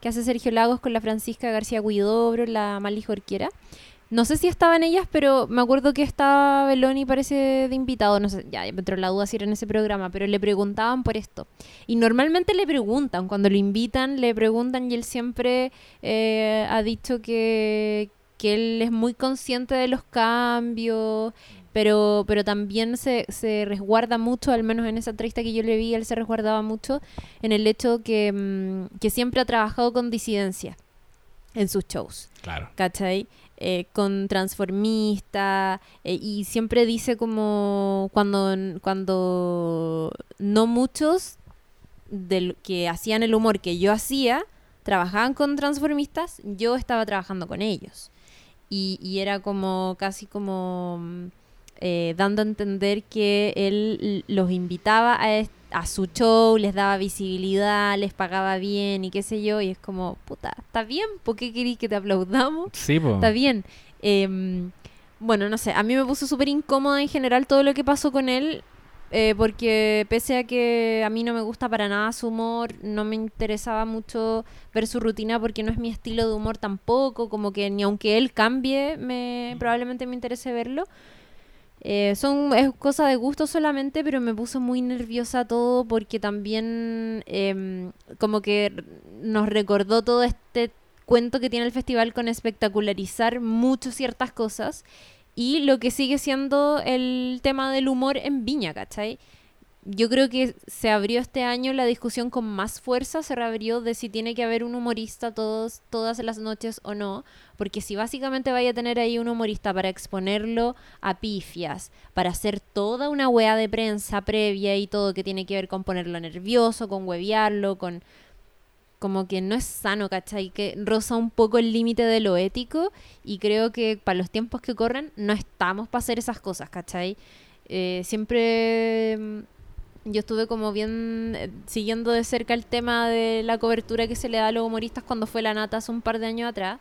que hace Sergio Lagos con la Francisca García Guidobro, la Mali Jorquera. No sé si estaban ellas, pero me acuerdo que estaba Beloni, parece de invitado. No sé, ya me entró la duda si era en ese programa, pero le preguntaban por esto. Y normalmente le preguntan, cuando lo invitan, le preguntan y él siempre eh, ha dicho que, que él es muy consciente de los cambios, pero, pero también se, se resguarda mucho, al menos en esa entrevista que yo le vi, él se resguardaba mucho en el hecho que, mm, que siempre ha trabajado con disidencia en sus shows.
Claro.
¿cachai? Eh, con transformista eh, y siempre dice como cuando, cuando no muchos del que hacían el humor que yo hacía trabajaban con transformistas, yo estaba trabajando con ellos. Y, y era como casi como mm, eh, dando a entender que él los invitaba a, a su show, les daba visibilidad, les pagaba bien y qué sé yo, y es como, puta, está bien, ¿por qué queréis que te aplaudamos?
Sí.
Está bien. Em, bueno, no sé, a mí me puso súper incómoda en general todo lo que pasó con él, eh, porque pese a que a mí no me gusta para nada su humor, no me interesaba mucho ver su rutina porque no es mi estilo de humor tampoco, como que ni aunque él cambie, me, probablemente me interese verlo. Eh, son es cosa de gusto solamente, pero me puso muy nerviosa todo porque también em, como que nos recordó todo este cuento que tiene el festival con espectacularizar mucho ciertas cosas y lo que sigue siendo el tema del humor en Viña, ¿cachai? Yo creo que se abrió este año la discusión con más fuerza, se reabrió de si tiene que haber un humorista todos, todas las noches o no, porque si básicamente vaya a tener ahí un humorista para exponerlo a pifias, para hacer toda una wea de prensa previa y todo que tiene que ver con ponerlo nervioso, con huevearlo, con como que no es sano, ¿cachai? Que roza un poco el límite de lo ético y creo que para los tiempos que corren no estamos para hacer esas cosas, ¿cachai? Eh, siempre mm, yo estuve como bien eh, siguiendo de cerca el tema de la cobertura que se le da a los humoristas cuando fue la nata hace un par de años atrás,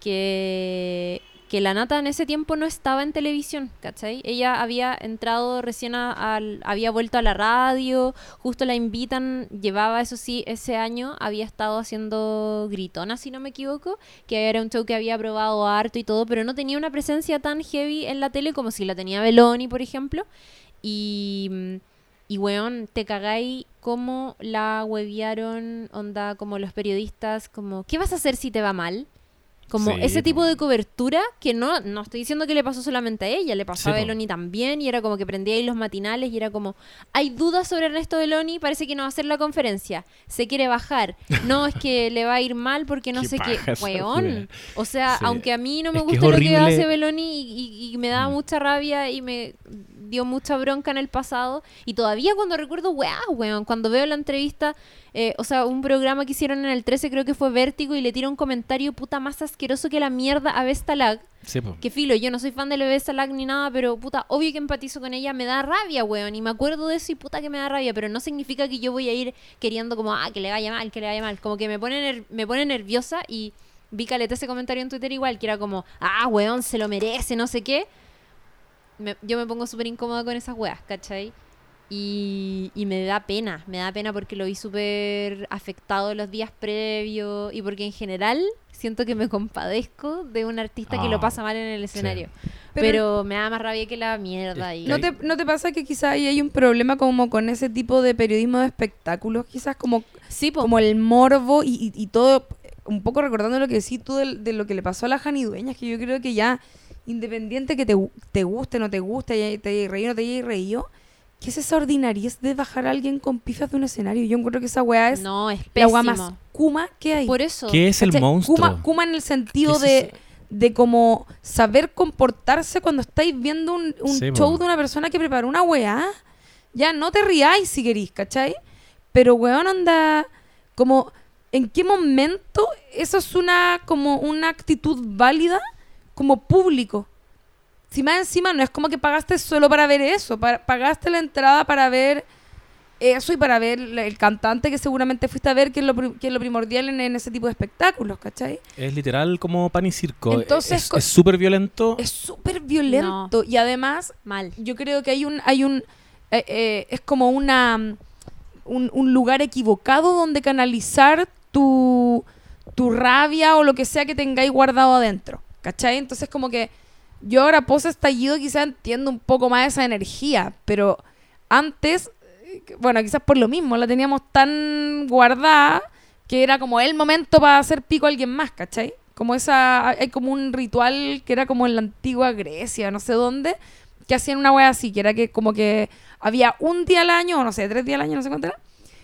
que, que la nata en ese tiempo no estaba en televisión, ¿cachai? Ella había entrado recién había vuelto a la radio, justo la invitan, llevaba eso sí, ese año había estado haciendo Gritona, si no me equivoco, que era un show que había probado harto y todo, pero no tenía una presencia tan heavy en la tele como si la tenía Beloni, por ejemplo. Y, mm, y weón, te cagáis como la hueviaron, onda, como los periodistas, como, ¿qué vas a hacer si te va mal? Como
Sí,
ese tipo
po.
de cobertura que no, no estoy diciendo que le pasó solamente a ella, le pasó
Sí,
a. Beloni también y era como que prendía ahí los matinales y era como, hay dudas sobre Ernesto Beloni, parece que no va a hacer la conferencia, se quiere bajar, no es que le va a ir mal porque no sé qué, weón. O sea,
Sí.
aunque a mí no me gusta lo que hace Beloni y, y- y me da
Mm.
mucha rabia y me dio mucha bronca en el pasado. Y todavía cuando recuerdo, weá, weón, cuando veo la entrevista, eh, o sea, un programa que hicieron en el 13 creo que fue Vértigo y le tira un comentario puta más asqueroso que la mierda a Vestalag,
Sí,
que filo, yo no soy fan de Vestalag ni nada, pero puta, obvio que empatizo con ella, me da rabia, weón, y me acuerdo de eso y puta que me da rabia, pero no significa que yo voy a ir queriendo como, ah, que le vaya mal, que le vaya mal, como que me pone, me pone nerviosa y vi caleta ese comentario en Twitter igual, que era como, ah, weón, se lo merece, no sé qué. Me- yo me pongo súper incómoda con esas weas, ¿cachai? Y, y me da pena, me da pena porque lo vi súper afectado los días previos y porque en general siento que me compadezco de un artista que
Ah,
lo pasa mal en el escenario.
Pero-
Pero, me da más rabia que la mierda. Y...
¿No te, ¿No te pasa que quizás ahí hay un problema como con ese tipo de periodismo de espectáculos? Quizás como,
Sí,
como el morbo y, y- y todo, un poco recordando lo que decís tú de, lo que le pasó a la Jani Dueñas, que yo creo que ya, independiente que te, te guste, no te guste, te hayas reído, no te hayas reído, ¿qué es esa ordinariez de bajar a alguien con pifas de un escenario? Yo encuentro que esa weá es
no, es
la weá más kuma que hay.
Por eso.
¿Qué es el
¿Cachai?
monstruo?
Kuma, kuma en el sentido
¿Qué es
de, de como saber comportarse cuando estáis viendo un, un
Sí,
show de una persona que preparó una weá. Ya no te riáis si querís, ¿cachai? pero weón, anda, como, ¿en qué momento eso es una, como una actitud válida como público? Si más encima no es como que pagaste solo para ver eso, pa- pagaste la entrada para ver eso y para ver el cantante que seguramente fuiste a ver, que es lo, que es lo primordial en, en ese tipo de espectáculos, ¿cachai?
Es literal como pan y circo.
Entonces,
es súper violento.
Es súper violento y además
Mal.
yo creo que hay un hay un eh, eh, es como una un, un lugar equivocado donde canalizar tu tu rabia o lo que sea que tengáis guardado adentro ¿cachai? entonces como que yo ahora post estallido quizás entiendo un poco más esa energía pero antes eh, bueno quizás por lo mismo la teníamos tan guardada que era como el momento para hacer pico a alguien más ¿cachai? como esa hay como un ritual que era como en la antigua Grecia no sé dónde que hacían una wea así, que era que como que había un día al año, o no sé, tres días al año, no sé cuánto era,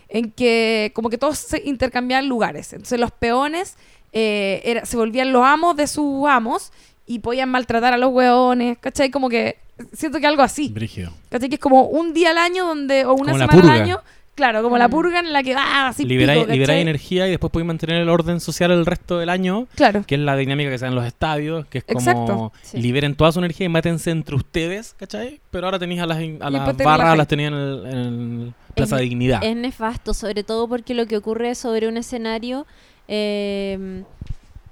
en que como que todos se intercambiaban lugares. Entonces los peones eh, era- se volvían los amos de sus amos y podían maltratar a los weones, ¿cachai? Como que siento que algo así,
Brígido.
¿cachai? Que es como un día al año donde, o una
Como
semana al año, claro, como la
Mm.
purga en la que, ah, así
Liberáis energía y después podéis mantener el orden social el resto del año,
Claro.
que es la dinámica que se da en los estadios, que es como
Exacto.
Sí.
liberen toda su energía y mátense entre ustedes, ¿cachai? Pero ahora tenéis a las, a las barras, las tenían en, el, en el Plaza
Es-
Dignidad.
Es nefasto, sobre todo porque lo que ocurre sobre un escenario eh,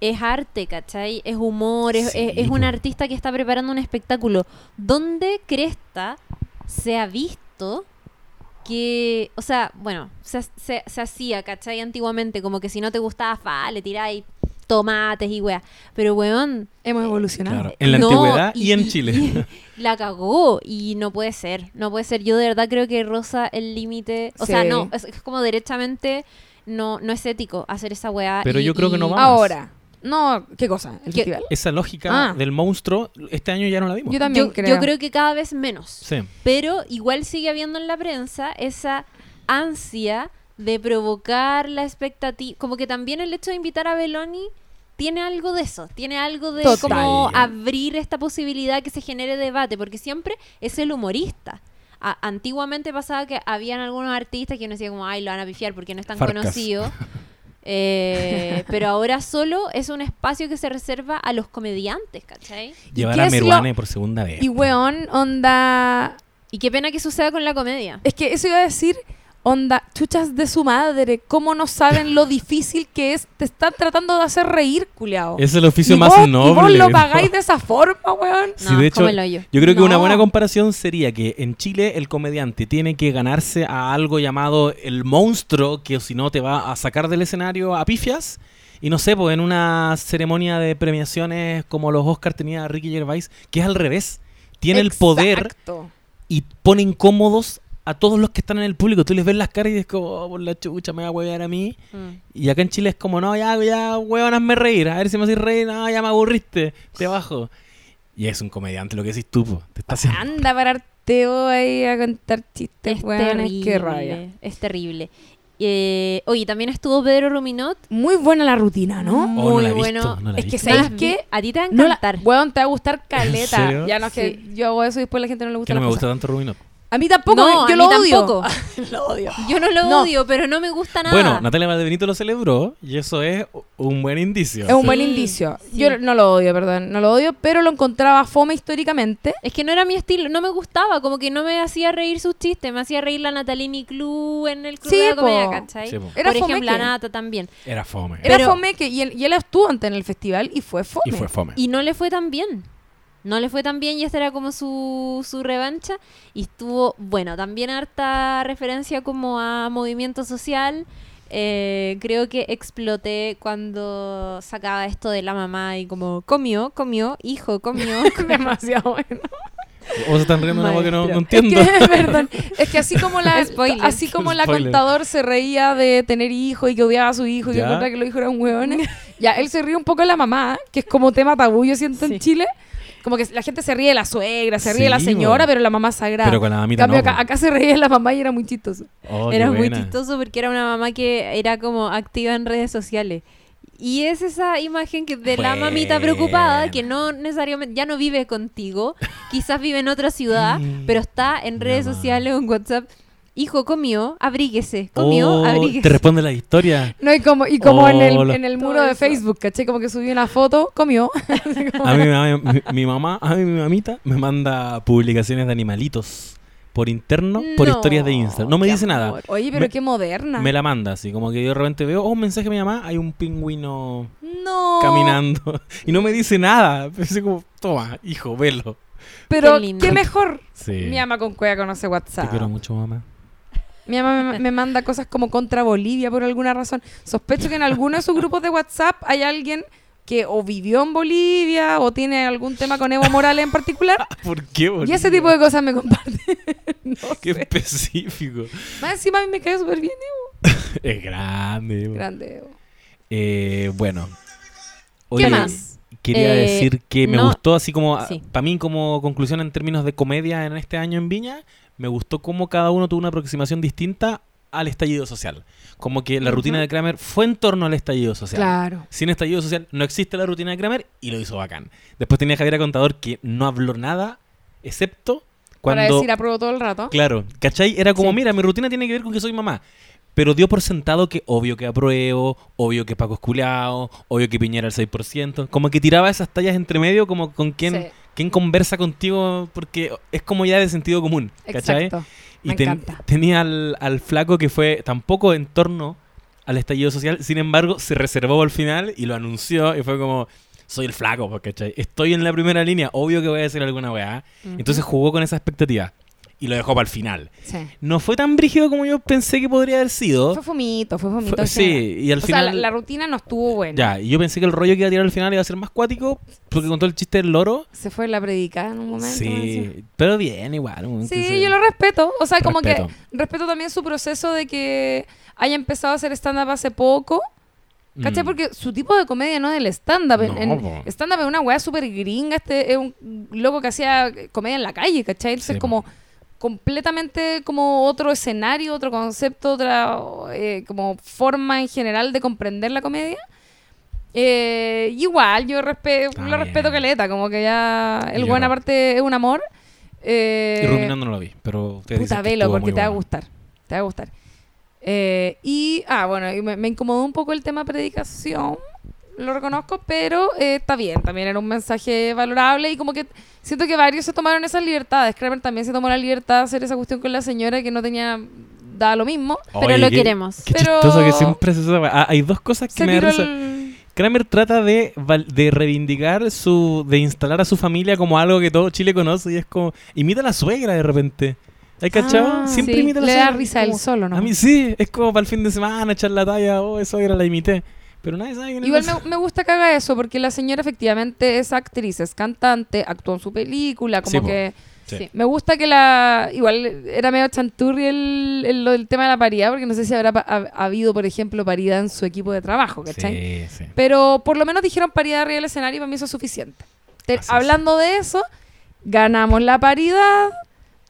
es arte, ¿cachai? Es humor, es,
Sí,
es- es un artista que está preparando un espectáculo. ¿Dónde Cresta se ha visto que, o sea, bueno, se, se- se hacía, ¿cachai? Antiguamente, como que si no te gustaba, fa, le tiráis tomates y weá. Pero, weón,
Hemos evolucionado.
Claro, en la
no,
antigüedad y, en Chile.
y la cagó y no puede ser, no puede ser. Yo de verdad creo que rosa el límite. O sea, no, es, es como derechamente no, no es ético hacer esa weá.
Pero
y-
yo creo que no va.
Ahora, no, ¿qué cosa? El
¿Qué-
festival.
Esa lógica
Ah.
del monstruo, este año ya no la vimos.
Yo también
Yo,
creo.
yo creo que cada vez menos.
Sí.
Pero igual sigue habiendo en la prensa esa ansia de provocar la expectativa. Como que también el hecho de invitar a Beloni tiene algo de eso. Tiene algo de
Total.
como abrir esta posibilidad que se genere debate. Porque siempre es el humorista. A- antiguamente pasaba que habían algunos artistas que uno decía como, ay, lo van a pifiar porque no es tan
Farcas.
conocido. Eh, pero ahora solo es un espacio que se reserva a los comediantes, ¿cachai?
Llevar a
lo-
Meruane por segunda vez.
Y weón, onda.
Y qué pena que suceda con la comedia.
Es que eso iba a decir, onda, chuchas de su madre, ¿cómo no saben lo difícil que es? Te están tratando de hacer reír, culiao.
Es el oficio
y
más
vos,
noble.
Y vos lo
¿no?
pagáis de esa forma, weón.
Sí,
No,
de hecho,
hoyo.
Yo creo que una buena comparación sería que en Chile el comediante tiene que ganarse a algo llamado el monstruo, que si no te va a sacar del escenario a pifias. Y no sé, pues en una ceremonia de premiaciones como los Oscar tenía Ricky Gervais, que es al revés. Tiene el poder y pone incómodos a todos los que están en el público. Tú les ves las caras y es como, "Oh, por la chucha, me va a huevear a mí.
Mm.
Y acá en Chile es como, no, ya, ya, huevón, hazme reír. A ver si me haces reír. No, ya me aburriste. Te bajo. Y es un comediante lo que decís tú, po. Te está haciendo.
Anda a pararte vos ahí a contar chistes,
Es
weón.
terrible.
Qué rabia.
Es terrible. Eh, oye, también estuvo Pedro Ruminot.
Muy buena la rutina, ¿no?
Oh, no
Muy
la he
bueno.
visto, no la he
Es que
visto.
¿sabéis
Más
qué?
vi- A ti te va a
No la-
encantar.
weón, te va a gustar caleta.
serio?
Ya no es que yo hago eso y después la gente no le gusta
Que no me gusta tanto Rubinot.
A mí tampoco,
No,
yo
a
lo
mí
odio.
tampoco.
lo odio.
Yo no lo
No.
odio, pero no me gusta nada.
Bueno, Natalia Valdebenito lo celebró y eso es un buen indicio.
Es un buen indicio.
sí.
Yo no lo odio, perdón. No lo odio, pero lo encontraba fome históricamente.
Es que no era mi estilo, no me gustaba, como que no me hacía reír sus chistes, me hacía reír la Natalini Club en el club
Sí,
de la comedia. ¿cachai?
Sí, po.
Era
Por
fome
ejemplo, la Nata también.
Era fome.
Era
Pero-
fome que, y él, y él estuvo antes en el festival y fue fome.
y fue fome.
Y no le fue tan bien. No le fue tan bien y esta era como su, su revancha. Y estuvo, bueno, también harta referencia como a movimiento social. Eh, creo que exploté cuando sacaba esto de la mamá y como comió, comió, hijo, comió.
Demasiado bueno.
O se están riendo de algo que no, entiendo.
Es que, perdón, es que así como la
Spoiler.
así como la contador se reía de tener hijos y que odiaba a su hijo y que
Ya.
encontraba que los hijos eran hueones, ya él se ríe un poco de la mamá, que es como tema tabú, yo siento
Sí.
en Chile. Como que la gente se ríe de la suegra, se ríe de la señora,
bo.
pero la mamá sagrada.
Pero con la mamita
cambio,
no.
acá, acá se reía la mamá y era muy chistoso.
Oh,
era muy chistoso porque era una mamá que era como activa en redes sociales. Y es esa imagen que de la mamita preocupada que no necesariamente ya no vive contigo, quizás vive en otra ciudad, pero está en redes sociales o en WhatsApp hijo comió, abríguese, comió,
Oh,
abríguese.
te responde la historia.
No, y como, y como en, el,
Hola.
en el muro de. Facebook, ¿caché? Como que subí una foto, comió.
A mí, mi, mi- mi mamá, a mí mi mamita me manda publicaciones de animalitos por interno, por historias de Instagram. No me dice nada.
Oye, pero
Me-
qué moderna.
Me la manda así, como que yo de repente veo, oh, un mensaje de mi mamá, hay un pingüino
No.
caminando y no me dice nada. Pensé como, toma, hijo, velo.
Pero
Qué
mejor.
Sí.
Mi ama con cueva conoce
Te
WhatsApp.
quiero mucho, mamá.
Mi mamá me, manda cosas como contra Bolivia por alguna razón. Sospecho que en alguno de sus grupos de WhatsApp hay alguien que o vivió en Bolivia o tiene algún tema con Evo Morales en particular.
¿Por qué,
Y
boludo?
ese tipo de cosas me comparte. no
Qué
sé.
específico.
Más encima a mí me cae súper bien Evo.
Es grande. bo.
Grande Evo.
Eh, bueno.
¿Qué más?
Quería
Eh,
decir que me
no-
gustó así como,
Sí.
para mí como conclusión en términos de comedia en este año en Viña, me gustó cómo cada uno tuvo una aproximación distinta al estallido social. Como que la rutina de Kramer fue en torno al estallido social.
Claro.
Sin estallido social no existe la rutina de Kramer y lo hizo bacán. Después tenía Javier Contador que no habló nada, excepto cuando...
Para decir apruebo todo el rato.
Claro, ¿cachai? Era como,
Sí.
mira, mi rutina tiene que ver con que soy mamá. Pero dio por sentado que obvio que apruebo, obvio que Paco es culeado, obvio que Piñera el 6%. Como que tiraba esas tallas entre medio como con quien,
Sí,
quien conversa contigo porque es como ya de sentido común, ¿cachai?
exacto.
Y
Me
ten-
encanta.
tenía al, al flaco que fue tampoco en torno al estallido social, sin embargo se reservó al final y lo anunció y fue como, soy el flaco, pues, ¿cachai? Estoy en la primera línea, obvio que voy a decir alguna weá. Entonces jugó con esa expectativa y lo dejó para el final.
Sí.
No fue tan brígido como yo pensé que podría haber sido.
Fue fumito, fue fumito.
Fue- sí, y al
o
final...
sea, la, la rutina no estuvo buena.
Ya, y yo pensé que el rollo que iba a tirar al final iba a ser más cuático, porque contó el chiste del loro.
Se fue la predicada en un momento.
Sí, pero bien, igual. un-
Sí,
se-
yo lo respeto. O sea, como que respeto también su proceso de que haya empezado a hacer stand-up hace poco. ¿Cachai?
Mm.
Porque su tipo de comedia no es el stand-up.
No,
stand-up es una weá súper gringa. Este es un loco que hacía comedia en la calle, ¿cachai? Entonces,
Sí, po.
Completamente como otro escenario, otro concepto, otra eh, como forma en general de comprender la comedia. Eh, igual, yo respe-
Está
lo respeto caleta, como que ya el
Yo
buen
no.
aparte es un amor. Eh,
Y Ruminando no lo vi, pero ustedes
Puta, velo, porque te va a gustar. Te va a gustar. Eh, y, ah, bueno, y me, me incomodó un poco el tema predicación. Lo reconozco, pero eh, está bien. También era un mensaje valorable y como que siento que varios se tomaron esas libertades. Kramer también se tomó la libertad de hacer esa cuestión con la señora que no tenía. daba lo mismo.
Pero lo
qué-
queremos.
Qué
Pero-
chistoso que siempre se esa weá. Ah, Hay dos cosas que
Se
me da
el.
Kramer trata de, de reivindicar su. de instalar a su familia como algo que todo Chile conoce y es como. imita a la suegra de repente. ¿Hay cachado?
Ah,
Siempre
sí,
imita a la
Le
suegra.
da risa él solo, ¿no?
A mí sí, es como para el fin de semana echar la talla, oh, eso era la imité. Pero nadie sabe quién es
Igual me, me gusta que haga eso, porque la señora efectivamente es actriz, es cantante, actuó en su película, como
Sí,
que...
Sí.
Sí. Me gusta que la... Igual era medio chanturri el, el, del tema de la paridad, porque no sé si habrá pa- ha, ha habido, por ejemplo, paridad en su equipo de trabajo, ¿cachai?
Sí, sí.
Pero por lo menos dijeron paridad arriba del escenario y para mí eso es suficiente. Te-
Así es.
hablando de eso, ganamos la paridad,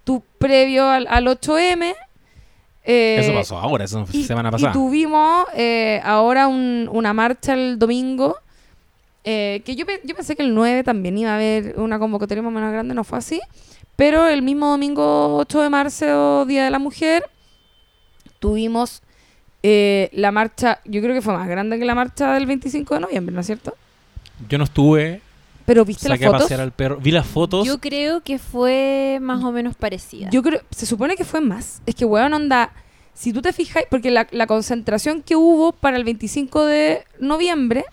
tu previo al, al 8M. Eh,
Eso pasó ahora, eso fue
y,
semana
y
pasada.
tuvimos eh, ahora un- una marcha el domingo. eh, que yo, yo pensé que el 9 también iba a haber una convocatoria más o menos grande, no fue así. Pero el mismo domingo 8 de marzo, Día de la Mujer, tuvimos eh, la marcha, yo creo que fue más grande que la marcha del 25 de noviembre, ¿no es cierto?
Yo no estuve,
Pero viste las
saqué a
fotos.
pasear al perro. Vi las fotos.
Yo creo que fue más o menos parecida.
Yo creo, se supone que fue más. Es que, weón, onda, si tú te fijas, porque la, la concentración que hubo para el 25 de noviembre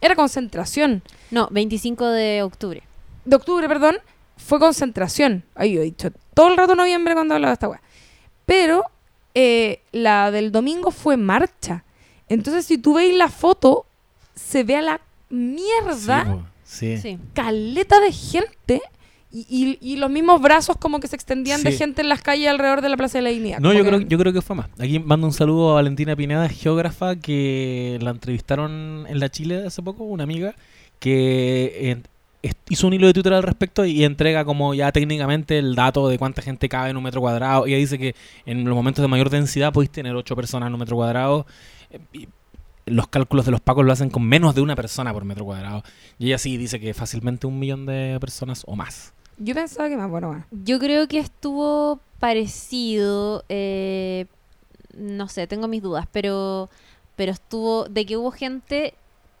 era concentración.
No, 25 de octubre.
De octubre, perdón, fue concentración. Ahí yo he dicho todo el rato noviembre cuando hablaba de esta weá. Pero eh, la del domingo fue marcha. Entonces, si tú veis la foto, se ve a la mierda
sí.
Sí.
caleta de gente. Y, los mismos brazos como que se extendían de gente en las calles alrededor de la Plaza de la Dignidad.
No, yo
que-
creo, yo creo que fue más. Aquí mando un saludo a Valentina Pineda, geógrafa, que la entrevistaron en la Chile hace poco, una amiga, que eh, hizo un hilo de Twitter al respecto y entrega como ya técnicamente el dato de cuánta gente cabe en un metro cuadrado. Y ella dice que en los momentos de mayor densidad podéis tener ocho personas en un metro cuadrado. Eh, los cálculos de los pacos lo hacen con menos de una persona por metro cuadrado. Y ella sí dice que fácilmente un millón de personas o más
Yo pensaba que más, bueno, bueno.
Yo creo que estuvo parecido. eh, no sé, tengo mis dudas, pero, pero estuvo. De que hubo gente.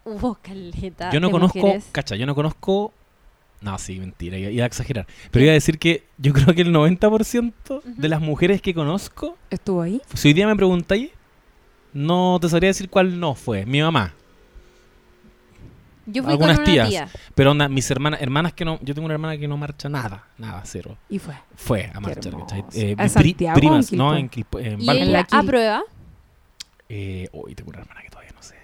Hubo caleta.
Yo no
de
conozco,
mujeres.
cacha, yo no conozco. No, sí, mentira, iba iba a exagerar. Pero iba a decir que yo creo que el 90% de las mujeres que conozco,
¿Estuvo ahí?
si hoy día me preguntáis, no te sabría decir cuál no fue. Mi mamá.
Yo fui
algunas
con una
tías.
tía.
Pero onda, mis hermanas, hermanas que no. Yo tengo una hermana que no marcha nada, nada, cero.
Y fue.
Fue a marchar. Eh,
¿A
pri- primas,
en
no, en en
Y ella
Quil.
aprueba,
Eh, uy, tengo una hermana que todavía no sé.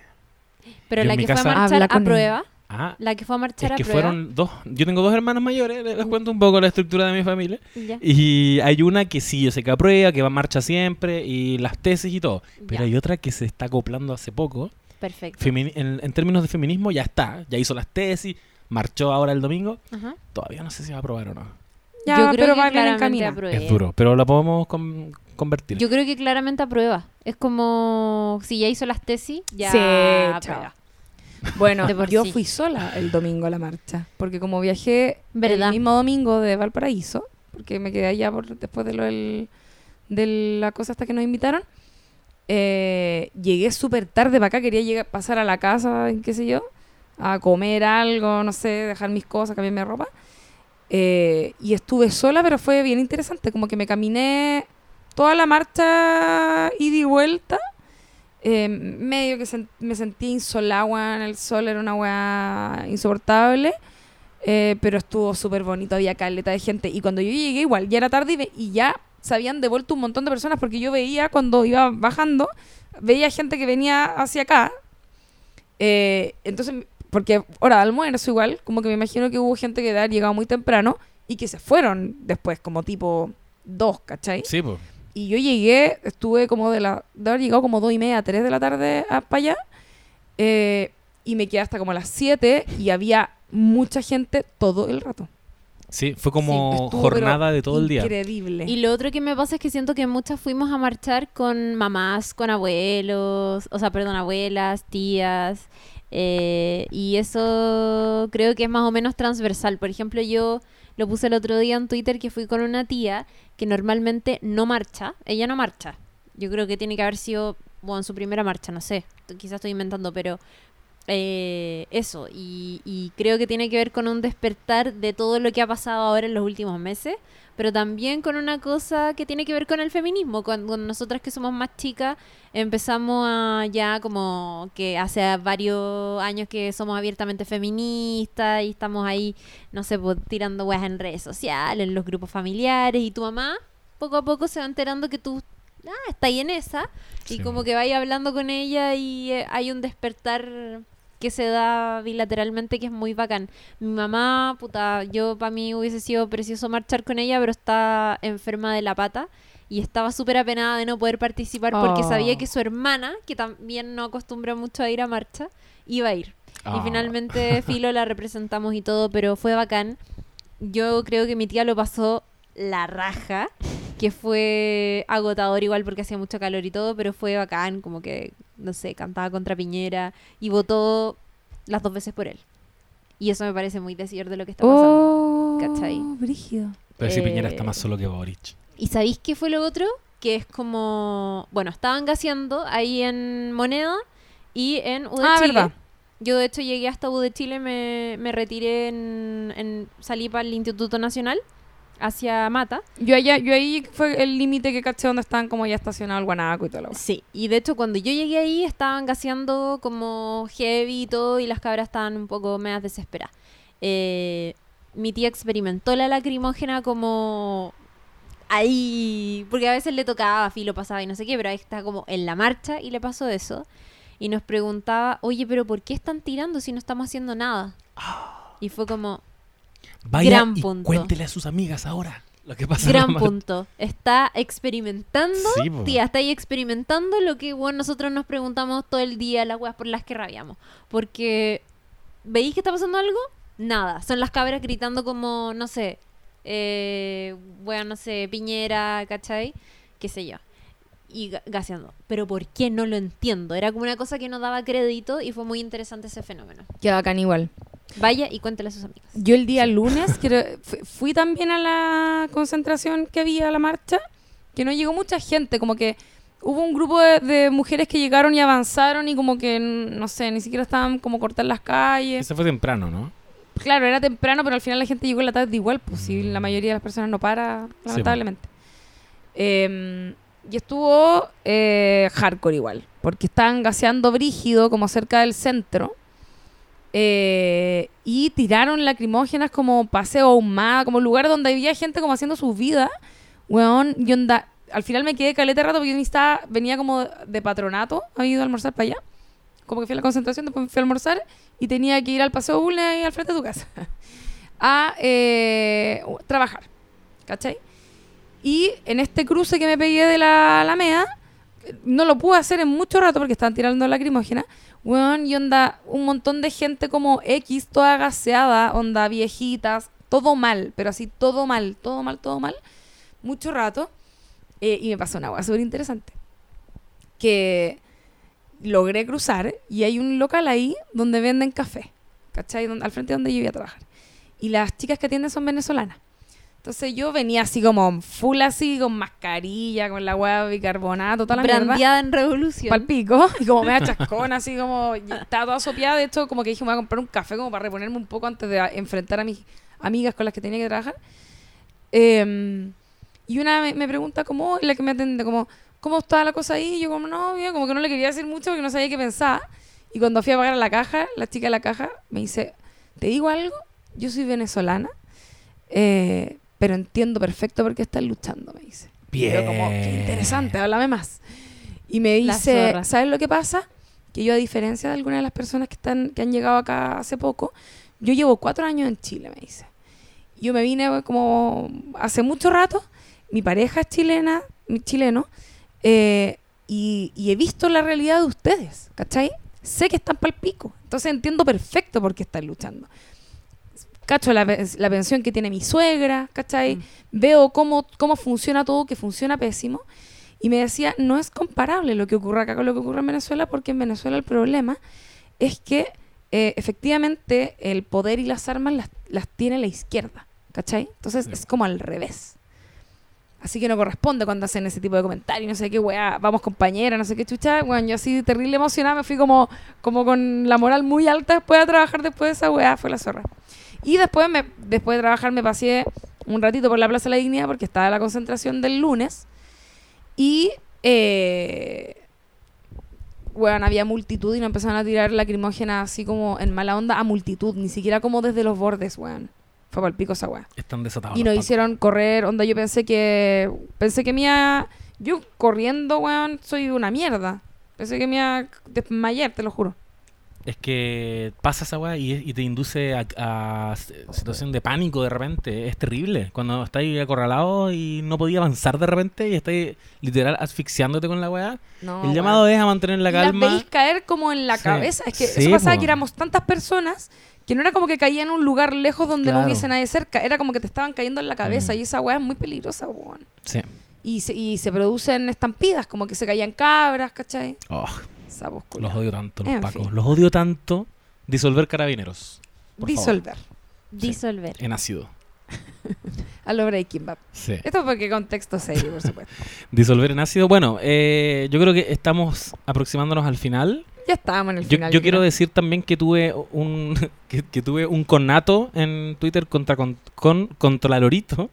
pero
Yo
la que fue a marchar
con
aprueba.
Ah,
La que fue a
es
marchar
que fueron dos. Yo tengo dos hermanas mayores, les cuento un poco la estructura de mi familia.
Ya.
Y hay una que sí, yo sé que aprueba, que va a marcha siempre, y las tesis y todo. Pero
Ya.
hay otra que se está acoplando hace poco.
Perfecto.
Femini- en, en términos de feminismo ya está, ya hizo las tesis, marchó ahora el domingo.
Ajá.
Todavía no sé si va a aprobar o no.
Ya,
Yo creo
pero
que
va
claramente aprueba.
Es duro, pero la podemos con- convertir.
Yo creo que claramente aprueba. Es como si ya hizo las tesis, ya
Sí,
aprueba.
chao. Bueno, yo
sí.
fui sola el domingo a la marcha, porque como viajé
¿Verdad?
el mismo domingo de Valparaíso, porque me quedé allá por, después de lo del, de la cosa hasta que nos invitaron, eh, llegué súper tarde para acá, quería llegar, pasar a la casa, qué sé yo, a comer algo, no sé, dejar mis cosas, cambiarme de ropa. Eh, y estuve sola, pero fue bien interesante, como que me caminé toda la marcha ida y vuelta. Eh, medio que sen- me sentía insolagua en el sol, era una weá insoportable. Eh, pero estuvo súper bonito, había caleta de gente. Y cuando yo llegué, igual, ya era tarde y, y ya se habían devuelto un montón de personas porque yo veía cuando iba bajando, veía gente que venía hacia acá. Eh, entonces, porque hora de almuerzo igual, como que me imagino que hubo gente que de haber llegado muy temprano y que se fueron después, como tipo dos, ¿cachai?
Sí, pues.
Y yo llegué, estuve como de la. de haber llegado como dos y media, tres de la tarde para allá. eh, y me quedé hasta como las 7 y había mucha gente todo el rato.
Sí, fue como
Estuvo,
jornada de todo el día.
Increíble.
Y lo otro que me pasa es que siento que muchas fuimos a marchar con mamás, con abuelos, o sea, perdón, abuelas, tías. eh, y eso creo que es más o menos transversal. Por ejemplo, yo lo puse el otro día en Twitter que fui con una tía que normalmente no marcha. Ella no marcha. Yo creo que tiene que haber sido, bueno, su primera marcha, no sé. Quizás estoy inventando, pero eh, eso. Y, y creo que tiene que ver con un despertar de todo lo que ha pasado ahora en los últimos meses pero también con una cosa que tiene que ver con el feminismo. Cuando nosotras que somos más chicas empezamos a ya como que hace varios años que somos abiertamente feministas y estamos ahí, no sé, pues, tirando weas en redes sociales, en los grupos familiares y tu mamá poco a poco se va enterando que tú ah, está ahí en esa y como que vaya hablando con ella y eh, hay un despertar que se da bilateralmente que es muy bacán. Mi mamá, puta, yo para mí hubiese sido precioso marchar con ella, pero está enferma de la pata y estaba súper apenada de no poder participar porque
Oh.
sabía que su hermana, que también no acostumbra mucho a ir a marcha, iba a ir. Y
Ah.
finalmente Filo la representamos y todo, pero fue bacán. Yo creo que mi tía lo pasó la raja, que fue agotador igual porque hacía mucho calor y todo, pero fue bacán, como que, no sé, cantaba contra Piñera y votó las dos veces por él. Y eso me parece muy decir de lo que está pasando.
Oh,
¿cachai?
brígido.
Pero si Piñera está
Eh,
más solo que Boric.
¿Y sabéis qué fue lo otro? Que es como, bueno, estaban gaseando ahí en Moneda y en U de
Ah,
Chile.
verdad.
Yo de hecho llegué hasta U de Chile, me, me retiré en, en- salí para el Instituto Nacional hacia Mata.
Yo, allá, yo ahí fue el límite que caché donde estaban como ya estacionado el guanaco y todo lo
Sí, y de hecho cuando yo llegué ahí estaban gaseando como heavy y todo y las cabras estaban un poco medias desesperadas. Eh, mi tía experimentó la lacrimógena como ahí, porque a veces le tocaba, filo pasaba y no sé qué, pero ahí está como en la marcha y le pasó eso. Y nos preguntaba, oye, pero ¿por qué están tirando si no estamos haciendo nada? Y fue como,
Vaya
gran
y
punto.
cuéntele a sus amigas ahora lo que pasa. en la
gran punto. Está experimentando,
Sí,
tía, está ahí experimentando lo que bueno, nosotros nos preguntamos todo el día, las weas por las que rabiamos. Porque, ¿veis que está pasando algo? Nada. Son las cabras gritando como, no sé, eh, bueno, no sé, Piñera, ¿cachai? Qué sé yo. Y ga- gaseando. Pero ¿por qué? No lo entiendo. Era como una cosa que no daba crédito y fue muy interesante ese fenómeno.
Qué bacán igual.
Vaya y cuéntale a sus amigos.
Yo el día lunes fui también a la concentración que había a la marcha, que no llegó mucha gente, como que hubo un grupo de, de mujeres que llegaron y avanzaron y como que, no sé, ni siquiera estaban como cortar las calles.
Ese fue temprano, ¿no?
Claro, era temprano, pero al final la gente llegó en la tarde igual, pues si la mayoría de las personas no para,
Sí,
lamentablemente. Eh, y estuvo eh, hardcore igual, porque estaban gaseando brígido como cerca del centro. Eh, y tiraron lacrimógenas como paseo ahumada, como lugar donde había gente como haciendo su vida. Weón, y onda, al final me quedé caleta rato porque yo estaba, venía como de patronato, había ido a almorzar para allá. Como que fui a la concentración, después fui a almorzar y tenía que ir al paseo Bulnes ahí al frente de tu casa a eh, trabajar. ¿Cachai? Y en este cruce que me pegué de la Alameda, no lo pude hacer en mucho rato porque estaban tirando lacrimógena. Weón, y onda, un montón de gente como X, toda gaseada, onda viejitas, todo mal, pero así todo mal, todo mal, todo mal. Mucho rato. Eh, y me pasó una cosa súper interesante. Que logré cruzar y hay un local ahí donde venden café, ¿cachai? Al frente de donde yo iba a trabajar. Y las chicas que atienden son venezolanas. Entonces yo venía así como full así, con mascarilla, con la hueá de bicarbonato, toda la mierda.
Brandeada en revolución.
Pal pico, y como me da chascón, así como, y estaba toda sopeada, de hecho, como que dije, me voy a comprar un café como para reponerme un poco antes de enfrentar a mis amigas con las que tenía que trabajar. Em, y una me, me pregunta como, la que me atiende, como, ¿cómo está la cosa ahí? Y yo como, no, bien, como que no le quería decir mucho porque no sabía qué pensar. Y cuando fui a pagar a la caja, la chica de la caja me dice, ¿te digo algo? Yo soy venezolana, eh, pero entiendo perfecto por qué estás luchando, me dice. Y yo como, qué interesante, háblame más. Y me dice. ¿sabes lo que pasa? Que yo, a diferencia de algunas de las personas que, están, que han llegado acá hace poco, yo llevo cuatro años en Chile, me dice. Yo me vine eh, como hace mucho rato, mi pareja es chilena, mi chileno, eh, y, y he visto la realidad de ustedes, ¿cachai? Sé que están pal pico, entonces entiendo perfecto por qué están luchando. Cacho la, pe- la pensión que tiene mi suegra, ¿cachai?
Mm.
Veo cómo, cómo funciona todo, que funciona pésimo. Y me decía, no es comparable lo que ocurre acá con lo que ocurre en Venezuela, porque en Venezuela el problema es que eh, efectivamente el poder y las armas las, las tiene la izquierda, ¿cachai? Entonces es como al revés. Así que no corresponde cuando hacen ese tipo de comentarios, no sé qué, weá, vamos compañera, no sé qué chucha. Bueno, yo así terrible emocionada, me fui como, como con la moral muy alta después de trabajar después de esa weá, fue la zorra. Y después, me, después de trabajar me pasé un ratito por la Plaza de la Dignidad porque estaba la concentración del lunes. Y, eh, bueno, había multitud y nos empezaron a tirar lacrimógena así como en mala onda a multitud, ni siquiera como desde los bordes, weón. Fue para el pico esa weá.
Están desatados.
Y nos hicieron correr, onda, yo pensé que, pensé que iba, yo corriendo, weón, soy una mierda. Pensé que me iba a desmayar, te lo juro.
Es que pasa esa weá y, y te induce a, situación de pánico de repente. Es terrible. Cuando estás ahí acorralado y no podías avanzar de repente y estás literal asfixiándote con la weá.
No,
el llamado es a mantener la
Y las
calma.
veis caer como en la
Sí.
cabeza. Es que
Sí,
eso pasaba
po.
que éramos tantas personas que no era como que caía en un lugar lejos donde no hubiese nadie cerca. Era como que te estaban cayendo en la cabeza.
Mm.
Y esa weá es muy peligrosa, weón.
Sí.
Y se, y se producen estampidas, como que se caían cabras, ¿cachai?
Oh, Los odio tanto, los
En
pacos.
fin.
Los odio tanto. Disolver carabineros. por favor.
Disolver.
Disolver.
En ácido.
A lo Breaking Bad.
Sí.
Esto porque contexto serio, por supuesto.
Disolver en ácido. Bueno, eh, yo creo que estamos aproximándonos al final.
Ya estábamos en el
Yo,
final.
yo quiero decir también que tuve un que, que tuve un conato en Twitter contra con, con Lorito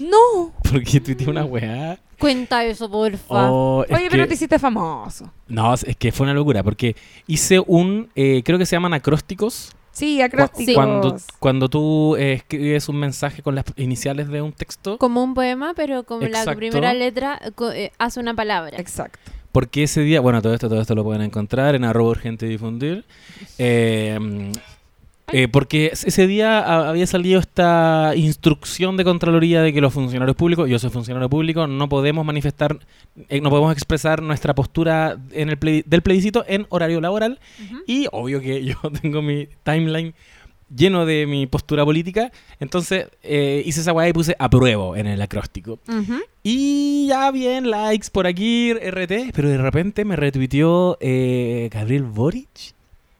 ¡No!
porque tuiteé una weá.
Cuenta eso, porfa.
Oh, es
Oye,
que-
pero te hiciste famoso.
No, es que fue una locura porque hice un eh, creo que se llaman acrósticos.
Sí, acrósticos.
Cuando, cuando tú eh, escribes un mensaje con las iniciales de un texto,
Como un poema, pero como la primera letra eh, hace una palabra.
Exacto.
porque ese día, bueno, todo esto, todo esto lo pueden encontrar en arroba urgente difundir. Eh, eh, porque ese día ha- había salido esta instrucción de Contraloría de que los funcionarios públicos, yo soy funcionario público, no podemos manifestar, eh, no podemos expresar nuestra postura en el pleb- del plebiscito en horario laboral. Y obvio que yo tengo mi timeline lleno de mi postura política. Entonces eh, hice esa weá y puse apruebo en el acróstico. Y ya bien, likes por aquí, RT. Pero de repente me retuiteó eh, Gabriel Boric.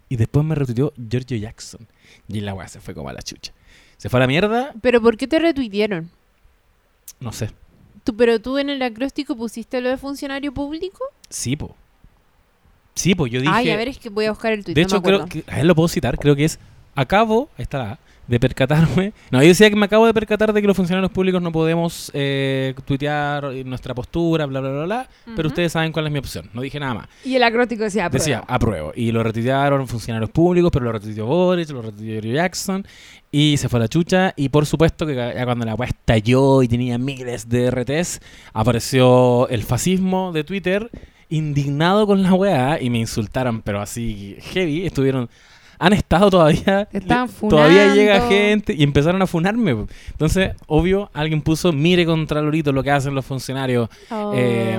y después me retuiteó Giorgio Jackson. Y la weá se fue como a la chucha. Se fue a la mierda,
Pero ¿por qué te retuitearon?
no sé.
¿Tú, ¿Pero tú en el acróstico pusiste lo de funcionario público?
Sí, po. Sí, po, yo dije...
Ay, a ver, es que voy a buscar el tuit.
de hecho, creo que... A él lo puedo citar, creo que es... Acabo... Ahí está la A, de percatarme... No, yo decía que me acabo de percatar de que los funcionarios públicos no podemos eh, tuitear nuestra postura, bla, bla, bla, bla. Pero ustedes saben cuál es mi opción. No dije nada más.
Y el acróstico decía,
Decía,
apruebo.
apruebo. Y lo retuitearon funcionarios públicos, pero lo retuiteó Boris, lo retuiteó Jackson. Y se fue a la chucha. Y por supuesto que ya cuando la weá estalló y tenía miles de RTs, apareció el fascismo de Twitter indignado con la weá y me insultaron, pero así heavy. Estuvieron... Han estado todavía...
Estaban
Todavía llega gente y empezaron a funarme. Entonces, obvio, alguien puso, mire contra Lorito lo que hacen los funcionarios
Oh.
eh,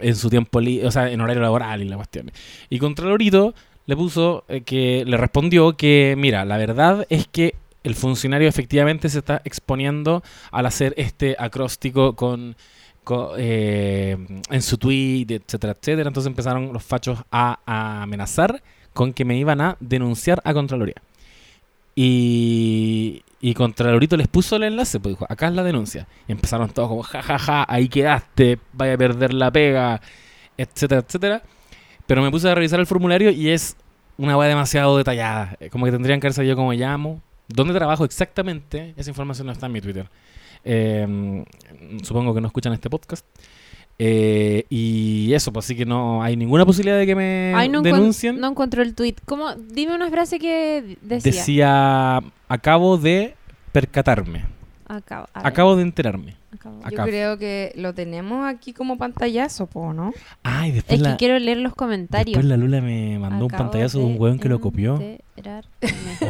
en su tiempo libre, o sea, en horario laboral y la cuestión. Y Contralorito le puso eh, que le respondió que, mira, la verdad es que el funcionario efectivamente se está exponiendo al hacer este acróstico con, co- eh, en su tweet, etcétera, etcétera. Entonces empezaron los fachos a, a amenazar con que me iban a denunciar a Contraloría. Y, y Contralorito les puso el enlace, pues dijo, acá es la denuncia. Y empezaron todos como, jajaja, ahí quedaste, vaya a perder la pega, etcétera, etcétera. Pero me puse a revisar el formulario y es una weá demasiado detallada. Eh, Como que tendrían que haber sabido cómo llamo, dónde trabajo exactamente. Esa información no está en mi Twitter. Eh, supongo que no escuchan este podcast. Eh, y eso, pues así que no hay ninguna posibilidad de que me
Ay, no,
denuncien.
no encuentro el tuit. ¿Cómo? Dime una frase que decía.
Decía, acabo de percatarme,
Acabo,
acabo de enterarme.
Yo
acá.
creo que lo tenemos aquí como pantallazo, po, ¿no?
Ay, después,
Es
la,
que quiero leer los comentarios.
después la Lula me mandó un pantallazo de un weón que lo copió.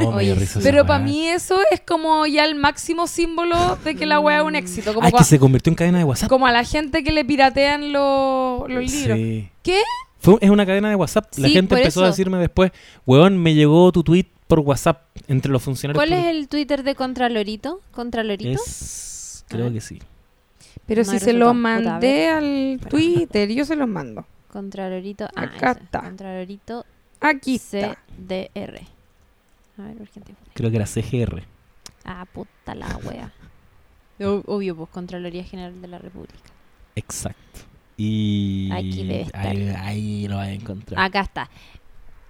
Oh,
Oye,
risa esa
Pero
weá.
para mí eso es como ya el máximo símbolo de que la weá es un éxito. Como,
Ay,
cua-
que se convirtió en cadena de WhatsApp.
como a la gente que le piratean los, los libros.
Sí.
¿Qué?
Fue- es una cadena de WhatsApp. la
Sí,
gente
por
empezó a
eso.
decirme después, weón, me llegó tu tweet por WhatsApp entre los funcionarios.
¿Cuál es
públicos".
el Twitter de Contralorito? ¿Contralorito?
Es... Creo que sí.
Pero
No
si se lo mandé al Twitter, yo se los mando.
Contralorito. Ah,
Acá está.
Contralorito
Aquí está.
CDR. A ver, ¿por qué te
Creo que era CGR.
Ah, puta la wea. Obvio, pues Contraloría General de la República.
Exacto. Y
Aquí debe estar.
ahí, ahí lo vas a encontrar.
Acá está.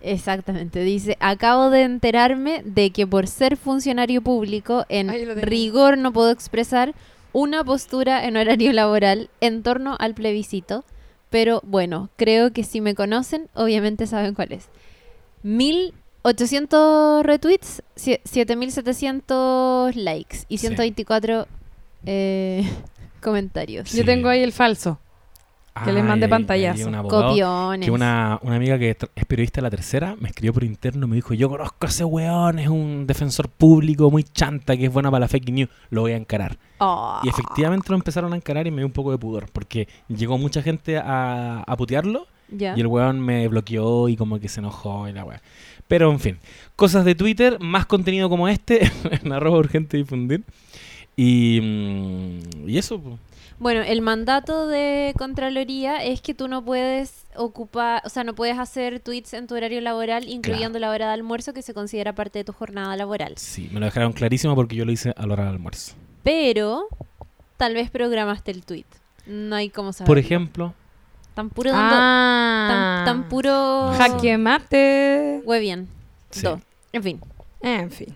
Exactamente. Dice, acabo de enterarme de que por ser funcionario público, en rigor no puedo expresar una postura en horario laboral en torno al plebiscito. Pero bueno, creo que si me conocen, obviamente saben cuál es. 1800 retweets, sie- 7700 likes y
Sí.
124 eh, comentarios.
Sí.
Yo tengo ahí el falso. Que les mande
abogado
Copiones.
Que una, una amiga que es periodista de la tercera me escribió por interno, me dijo, yo conozco a ese weón, es un defensor público muy chanta, que es buena para la fake news, lo voy a encarar.
Oh.
Y efectivamente lo empezaron a encarar y me dio un poco de pudor, porque llegó mucha gente a, a putearlo
Ya.
y el weón me bloqueó y como que se enojó y la weá. Pero en fin, cosas de Twitter, más contenido como este, en arroba urgente difundir. Y, mm, y eso.
Bueno, el mandato de Contraloría es que tú no puedes ocupar, o sea, no puedes hacer tweets en tu horario laboral, incluyendo la hora de almuerzo, que se considera parte de tu jornada laboral.
sí, me lo dejaron clarísimo porque yo lo hice a la hora del almuerzo.
Pero tal vez programaste el tweet. No hay cómo saber.
Por ejemplo,
Tan puro dando,
Ah.
tan, tan puro
Jaque mate.
Webian.
sí.
En fin,
En fin.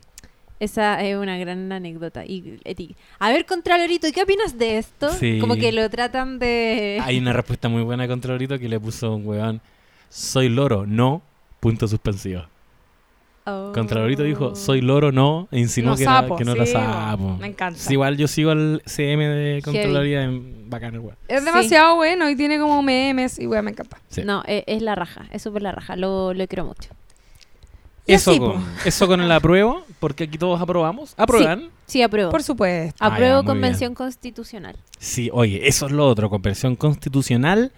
Esa es una gran anécdota. Y, Eti, a ver, Contralorito, ¿y qué opinas de esto?
Sí.
Como que lo tratan de...
hay una respuesta muy buena de Contralorito que le puso un weón, soy loro, no, punto suspensivo.
Oh.
Contralorito dijo, soy loro, no, e insinuó
No
que, era- no era
sí,
sapo.
me encanta.
Sí, igual yo sigo al CM de Contraloría en bacán el weón.
Es
Sí.
demasiado bueno y tiene como memes y weá, me encanta.
Sí.
No, e- es, la raja, es súper la raja, lo, lo quiero mucho.
Eso
así,
con, eso con el apruebo, porque aquí todos aprobamos. ¿Aprueban?
Sí, apruebo.
Por supuesto.
Ah, ya,
apruebo convención constitucional.
Sí, oye, eso es lo otro, conversión constitucional.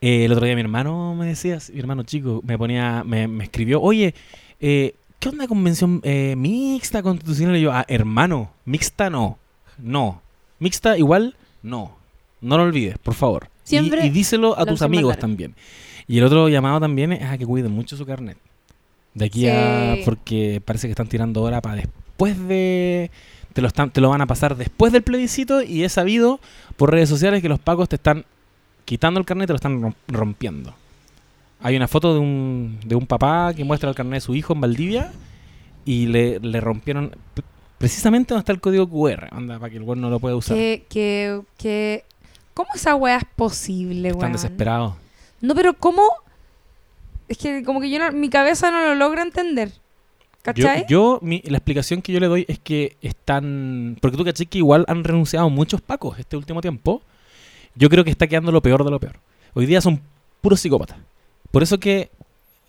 Eh, el otro día mi hermano me decía, mi hermano chico, me ponía, me, me escribió, oye, eh, ¿qué onda convención eh, mixta constitucional? Y yo, ah, hermano, mixta no, no, mixta igual, no, no lo olvides, por favor. Y-
Siempre
y, díselo a tus amigos también. Y el otro llamado también es a que cuiden mucho su carnet. De aquí
Sí.
a. Porque parece que están tirando hora para después de. Te lo, están, te lo van a pasar después del plebiscito y he sabido por redes sociales que los pacos te están quitando el carnet y te lo están rom- rompiendo. Hay una foto de un, de un papá que muestra el carnet de su hijo en Valdivia y le, le rompieron precisamente donde está el código QR, anda, para que el weón no lo pueda usar.
Que, que, que... ¿Cómo esa weá es posible,
Están
weón?
desesperados.
No, pero ¿cómo? Es que como que yo no, mi cabeza no lo logra entender.
Yo,
¿Cachai?
yo mi- la explicación que yo le doy es que están. Porque tú caché que igual han renunciado muchos pacos este último tiempo. Yo creo que está quedando lo peor de lo peor. Hoy día son puros psicópatas. Por eso que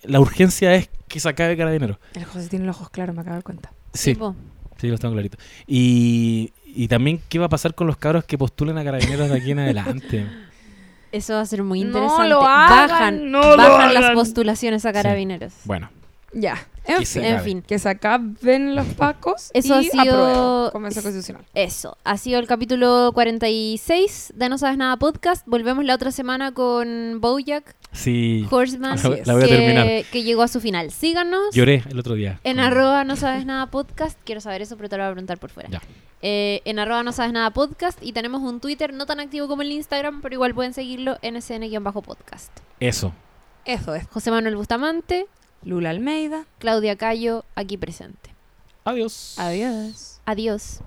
la urgencia es que se acabe Carabinero.
El José tiene los ojos claros, me acabo de dar cuenta.
Sí, sí, los tengo clarito. Y, y también, ¿qué va a pasar con los cabros que postulen a Carabineros de aquí en adelante?
Eso va a ser muy
No
interesante.
lo hagan,
bajan
no lo
bajan las postulaciones a carabineros.
Bueno,
Ya. En fin.
En fin,
Que se acaben los pacos
Eso ha
y
sido-
apruebo Convención Constitucional.
eso. Ha sido el capítulo 46 de No Sabes Nada Podcast. Volvemos la otra semana con Bojack
sí.
Horseman,
La, la voy a
que,
terminar.
que llegó a su final. Síganos
Lloré el otro día.
en arroba No Sabes Nada Podcast. Quiero saber eso, pero te lo voy a preguntar por fuera.
Ya.
Eh, en arroba No Sabes Nada Podcast. Y tenemos un Twitter no tan activo como el Instagram, pero igual pueden seguirlo en SN-podcast.
Eso.
Eso es.
José Manuel Bustamante,
Lula Almeida.
Claudia Cayo, aquí presente.
Adiós.
Adiós.
Adiós.